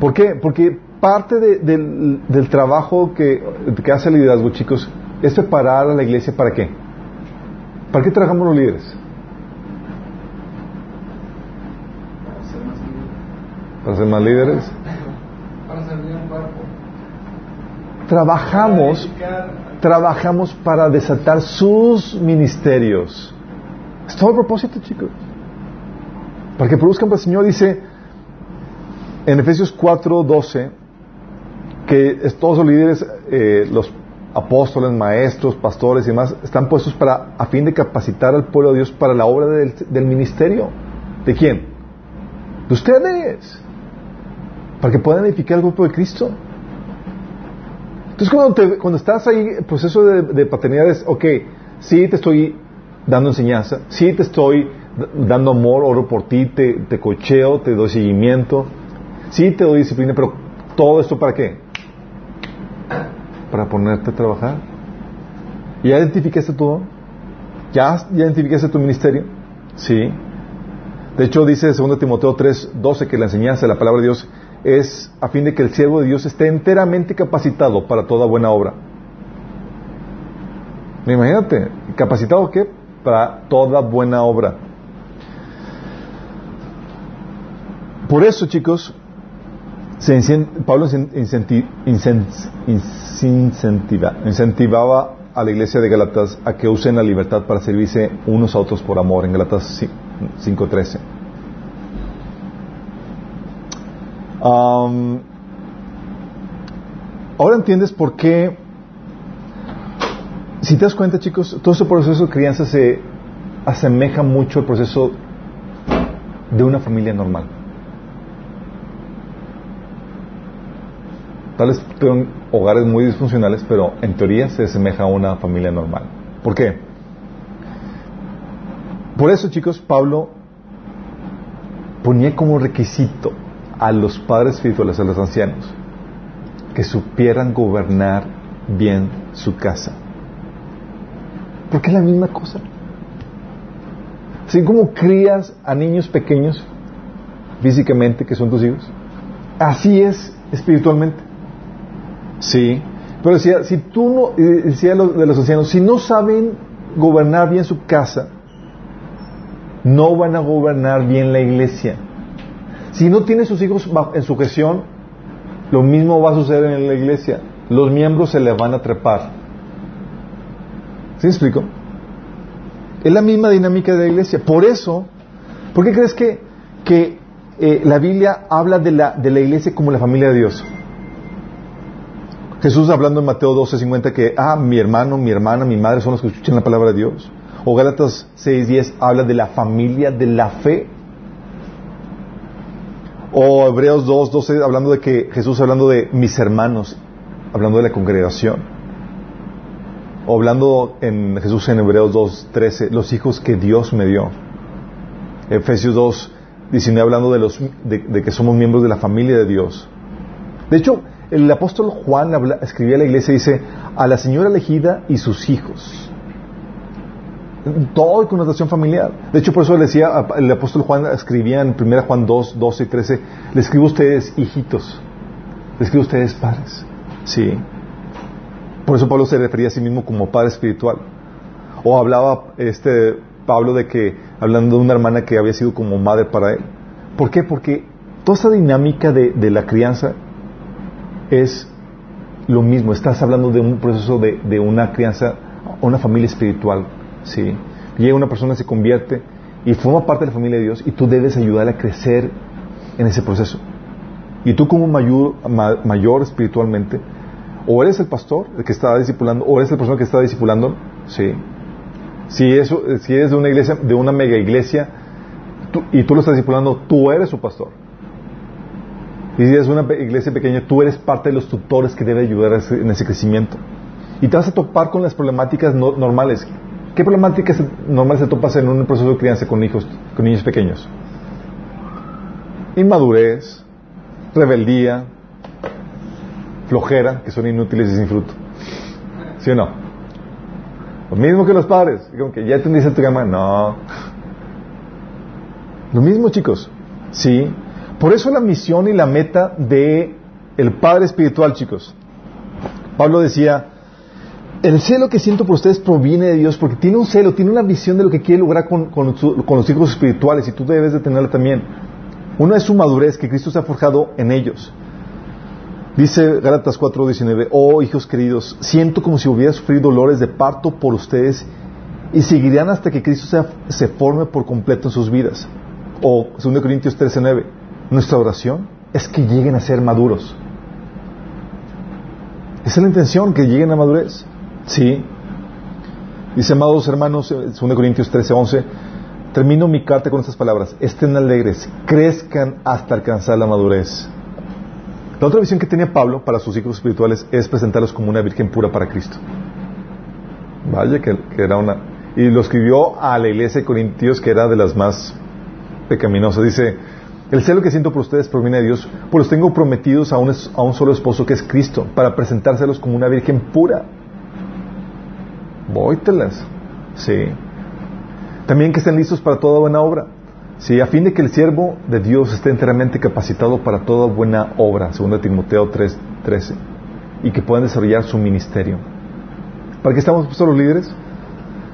¿Por qué? Porque parte de- del, del trabajo que, que hace el liderazgo, chicos, es preparar a la iglesia para qué. ¿Para qué trabajamos los líderes? Para ser más libre. ¿Para ser más líderes? Para servir un cuerpo. Trabajamos, Para trabajamos para desatar sus ministerios. Es todo el propósito, chicos. Para que produzcan para el Señor, dice en Efesios 4, 12, que todos los líderes, eh, los apóstoles, maestros, pastores y demás, están puestos para, a fin de capacitar al pueblo de Dios para la obra del, ministerio. ¿De quién? De ustedes. Para que puedan edificar el grupo de Cristo. Entonces cuando, te- cuando estás ahí en proceso de, paternidad es, ok, sí te estoy dando enseñanza, sí te estoy dando amor, oro por ti, te, te cocheo, te doy seguimiento, sí te doy disciplina, pero todo esto para qué? Para ponerte a trabajar. ¿Ya identificaste tu ya identificaste tu ministerio? Sí. De hecho dice 2 Timoteo 3, 12 que la enseñanza de la palabra de Dios es a fin de que el siervo de Dios esté enteramente capacitado para toda buena obra. Imagínate, capacitado qué? Para toda buena obra. Por eso, chicos, Pablo incen- incenti- incen- incentiva- incentivaba a la iglesia de Galatas a que usen la libertad para servirse unos a otros por amor, en Galatas 5.13. Am, ahora entiendes por qué, si te das cuenta chicos, todo este proceso de crianza se asemeja mucho al proceso de una familia normal. Tal vez son hogares muy disfuncionales, pero en teoría se asemeja a una familia normal. ¿Por qué? Por eso, chicos, Pablo ponía como requisito a los padres espirituales, a los ancianos, que supieran gobernar bien su casa. Porque es la misma cosa. Así como crías a niños pequeños físicamente, que son tus hijos, así es espiritualmente. Sí. Pero decía, si tú no, decía de los ancianos, si no saben gobernar bien su casa, no van a gobernar bien la iglesia. Si no tiene sus hijos en sujeción, lo mismo va a suceder en la iglesia. Los miembros se le van a trepar. ¿Sí me explico? Es la misma dinámica de la iglesia. Por eso, ¿por qué crees que, que eh, la Biblia habla de la, de la iglesia como la familia de Dios? Jesús hablando en Mateo 12:50 que, ah, mi hermano, mi hermana, mi madre son los que escuchan la palabra de Dios. O Gálatas 6:10 habla de la familia de la fe. O Hebreos 2:12 hablando de que Jesús hablando de mis hermanos, hablando de la congregación. O hablando en Jesús en Hebreos 2:13, los hijos que Dios me dio. Efesios 2:19 hablando de los de, de que somos miembros de la familia de Dios. De hecho, el apóstol Juan escribía a la iglesia y dice, a la señora elegida y sus hijos. todo con notación familiar. De hecho, por eso le decía, el apóstol Juan escribía en 1 Juan 2, 12 y 13, le escribo a ustedes hijitos, le escribo a ustedes padres. Sí. Por eso Pablo se refería a sí mismo como padre espiritual. O hablaba este Pablo de que, hablando de una hermana que había sido como madre para él. ¿Por qué? Porque toda esa dinámica de la crianza es lo mismo. Estás hablando de un proceso de, de una crianza, una familia espiritual. ¿sí? Llega una persona, se convierte y forma parte de la familia de Dios y tú debes ayudarle a crecer en ese proceso. Y tú como mayor, mayor espiritualmente, o eres el pastor, el que está discipulando, o eres la persona que está discipulando, sí. Si, eso, si eres de una iglesia, de una mega iglesia, y tú lo estás discipulando, tú eres su pastor. Y si es una iglesia pequeña, tú eres parte de los tutores que debe ayudar en ese crecimiento. Y te vas a topar con las problemáticas normales. ¿Qué problemáticas normales te topas en un proceso de crianza con hijos, con niños pequeños? Inmadurez, rebeldía, flojera, que son inútiles y sin fruto. ¿Sí o no? Lo mismo que los padres. Como que ya entendiste tu cama. No. Lo mismo, chicos. Sí. Por eso la misión y la meta de el Padre espiritual, chicos. Pablo decía, el celo que siento por ustedes proviene de Dios porque tiene un celo, tiene una visión de lo que quiere lograr con, los hijos espirituales y tú debes de tenerla también. Uno es su madurez que Cristo se ha forjado en ellos. Dice Gálatas 4:19, oh hijos queridos, siento como si hubiera sufrido dolores de parto por ustedes y seguirán hasta que Cristo se forme por completo en sus vidas. O 2 Corintios 13:9, nuestra oración es que lleguen a ser maduros. Es la intención, que lleguen a madurez. Sí. Dice, amados hermanos, 2 Corintios 13, 11, termino mi carta con estas palabras. Estén alegres, crezcan hasta alcanzar la madurez. La otra visión que tenía Pablo para sus hijos espirituales es presentarlos como una virgen pura para Cristo. Vaya que, era una... Y lo escribió a la iglesia de Corintios, que era de las más pecaminosas. Dice, el celo que siento por ustedes proviene de Dios, pues los tengo prometidos a un, a un solo esposo que es Cristo, para presentárselos como una virgen pura. Vóytelas. Sí. También que estén listos para toda buena obra. Sí, a fin de que el siervo de Dios esté enteramente capacitado para toda buena obra, según Timoteo 3:13, y que puedan desarrollar su ministerio. ¿Para qué estamos puestos los líderes?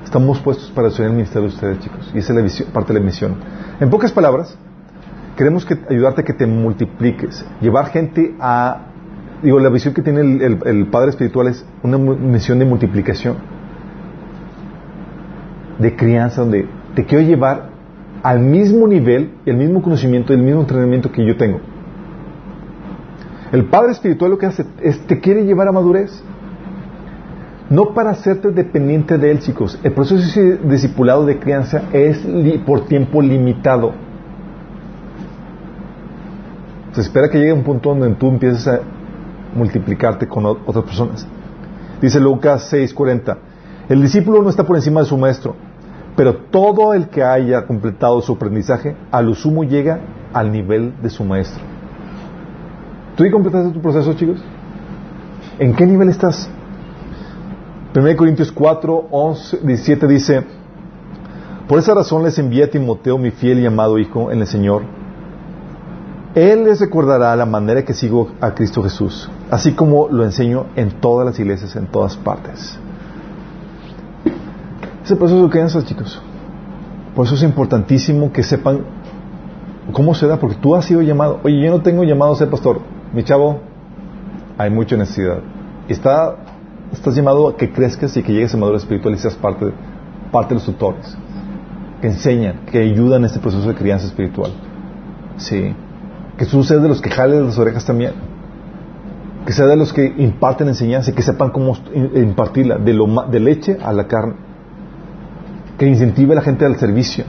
Estamos puestos para desarrollar el ministerio de ustedes, chicos, y esa es la parte de la misión. En pocas palabras, queremos que, ayudarte a que te multipliques, llevar gente a... Digo, la visión que tiene el, Padre Espiritual es una misión de multiplicación, de crianza, donde te quiero llevar al mismo nivel, el mismo conocimiento, el mismo entrenamiento que yo tengo. El Padre Espiritual lo que hace es te quiere llevar a madurez. No para hacerte dependiente de Él, chicos. El proceso de discipulado de crianza es por tiempo limitado. Se espera que llegue un punto donde tú empieces a multiplicarte con otras personas. Dice Lucas 6:40, el discípulo no está por encima de su maestro, pero todo el que haya completado su aprendizaje, a lo sumo llega al nivel de su maestro. ¿Tú ya completaste tu proceso, chicos? ¿En qué nivel estás? 1 Corintios 4, 11, 17 dice, por esa razón les envié a Timoteo, mi fiel y amado hijo en el Señor, él les recordará la manera que sigo a Cristo Jesús, así como lo enseño en todas las iglesias, en todas partes. Ese proceso de crianza, chicos. Por eso es importantísimo que sepan cómo se da, porque tú has sido llamado. Oye, yo no tengo llamado a ser pastor. Mi chavo, hay mucha necesidad. Está, estás llamado a que crezcas y que llegues a madurez espiritual y seas parte, parte de los tutores. Que enseñan, que ayudan en este proceso de crianza espiritual. Sí que tú seas de los que jalen las orejas también. Que sea de los que imparten enseñanza y que sepan cómo impartirla, de, lo, de leche a la carne. Que incentive a la gente al servicio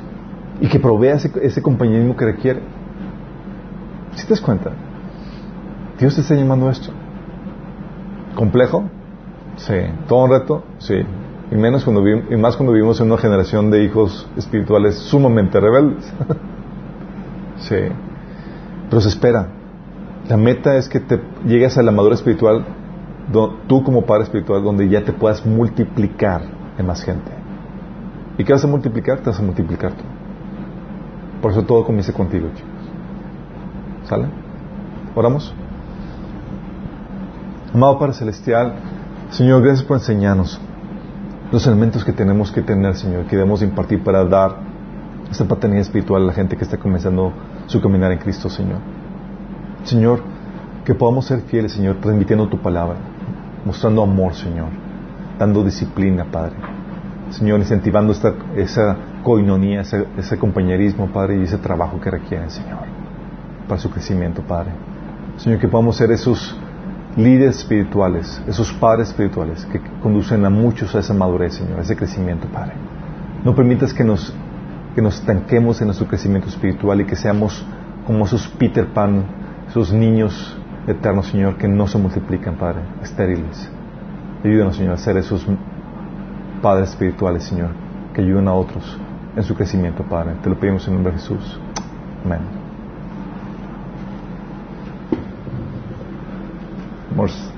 y que provea ese, ese compañerismo que requiere. Si te das cuenta, Dios te está llamando a esto. ¿Complejo? Sí. ¿Todo un reto? Sí. Y, menos cuando y más cuando vivimos en una generación de hijos espirituales sumamente rebeldes. (laughs) sí. Pero se espera. La meta es que te llegues a la madura espiritual, tú como padre espiritual, donde ya te puedas multiplicar en más gente. ¿Y qué vas a multiplicar? Te vas a multiplicar tú. Por eso todo comienza contigo, chicos. ¿Sale? ¿Oramos? Amado Padre Celestial, Señor, gracias por enseñarnos los elementos que tenemos que tener, Señor, que debemos impartir para dar esta paternidad espiritual a la gente que está comenzando su caminar en Cristo, Señor. Señor, que podamos ser fieles, Señor, transmitiendo tu palabra, mostrando amor, Señor, dando disciplina, Padre. Señor, incentivando esta, esa coinonía, ese, ese compañerismo, Padre, y ese trabajo que requieren, Señor, para su crecimiento, Padre. Señor, que podamos ser esos líderes espirituales, esos padres espirituales que conducen a muchos a esa madurez, Señor, a ese crecimiento, Padre. No permitas que nos, que nos estanquemos en nuestro crecimiento espiritual y que seamos como esos Peter Pan, esos niños eternos, Señor, que no se multiplican, Padre, estériles. Ayúdanos, Señor, a ser esos padres espirituales, Señor, que ayuden a otros en su crecimiento, Padre. Te lo pedimos en nombre de Jesús. Amén. Morse.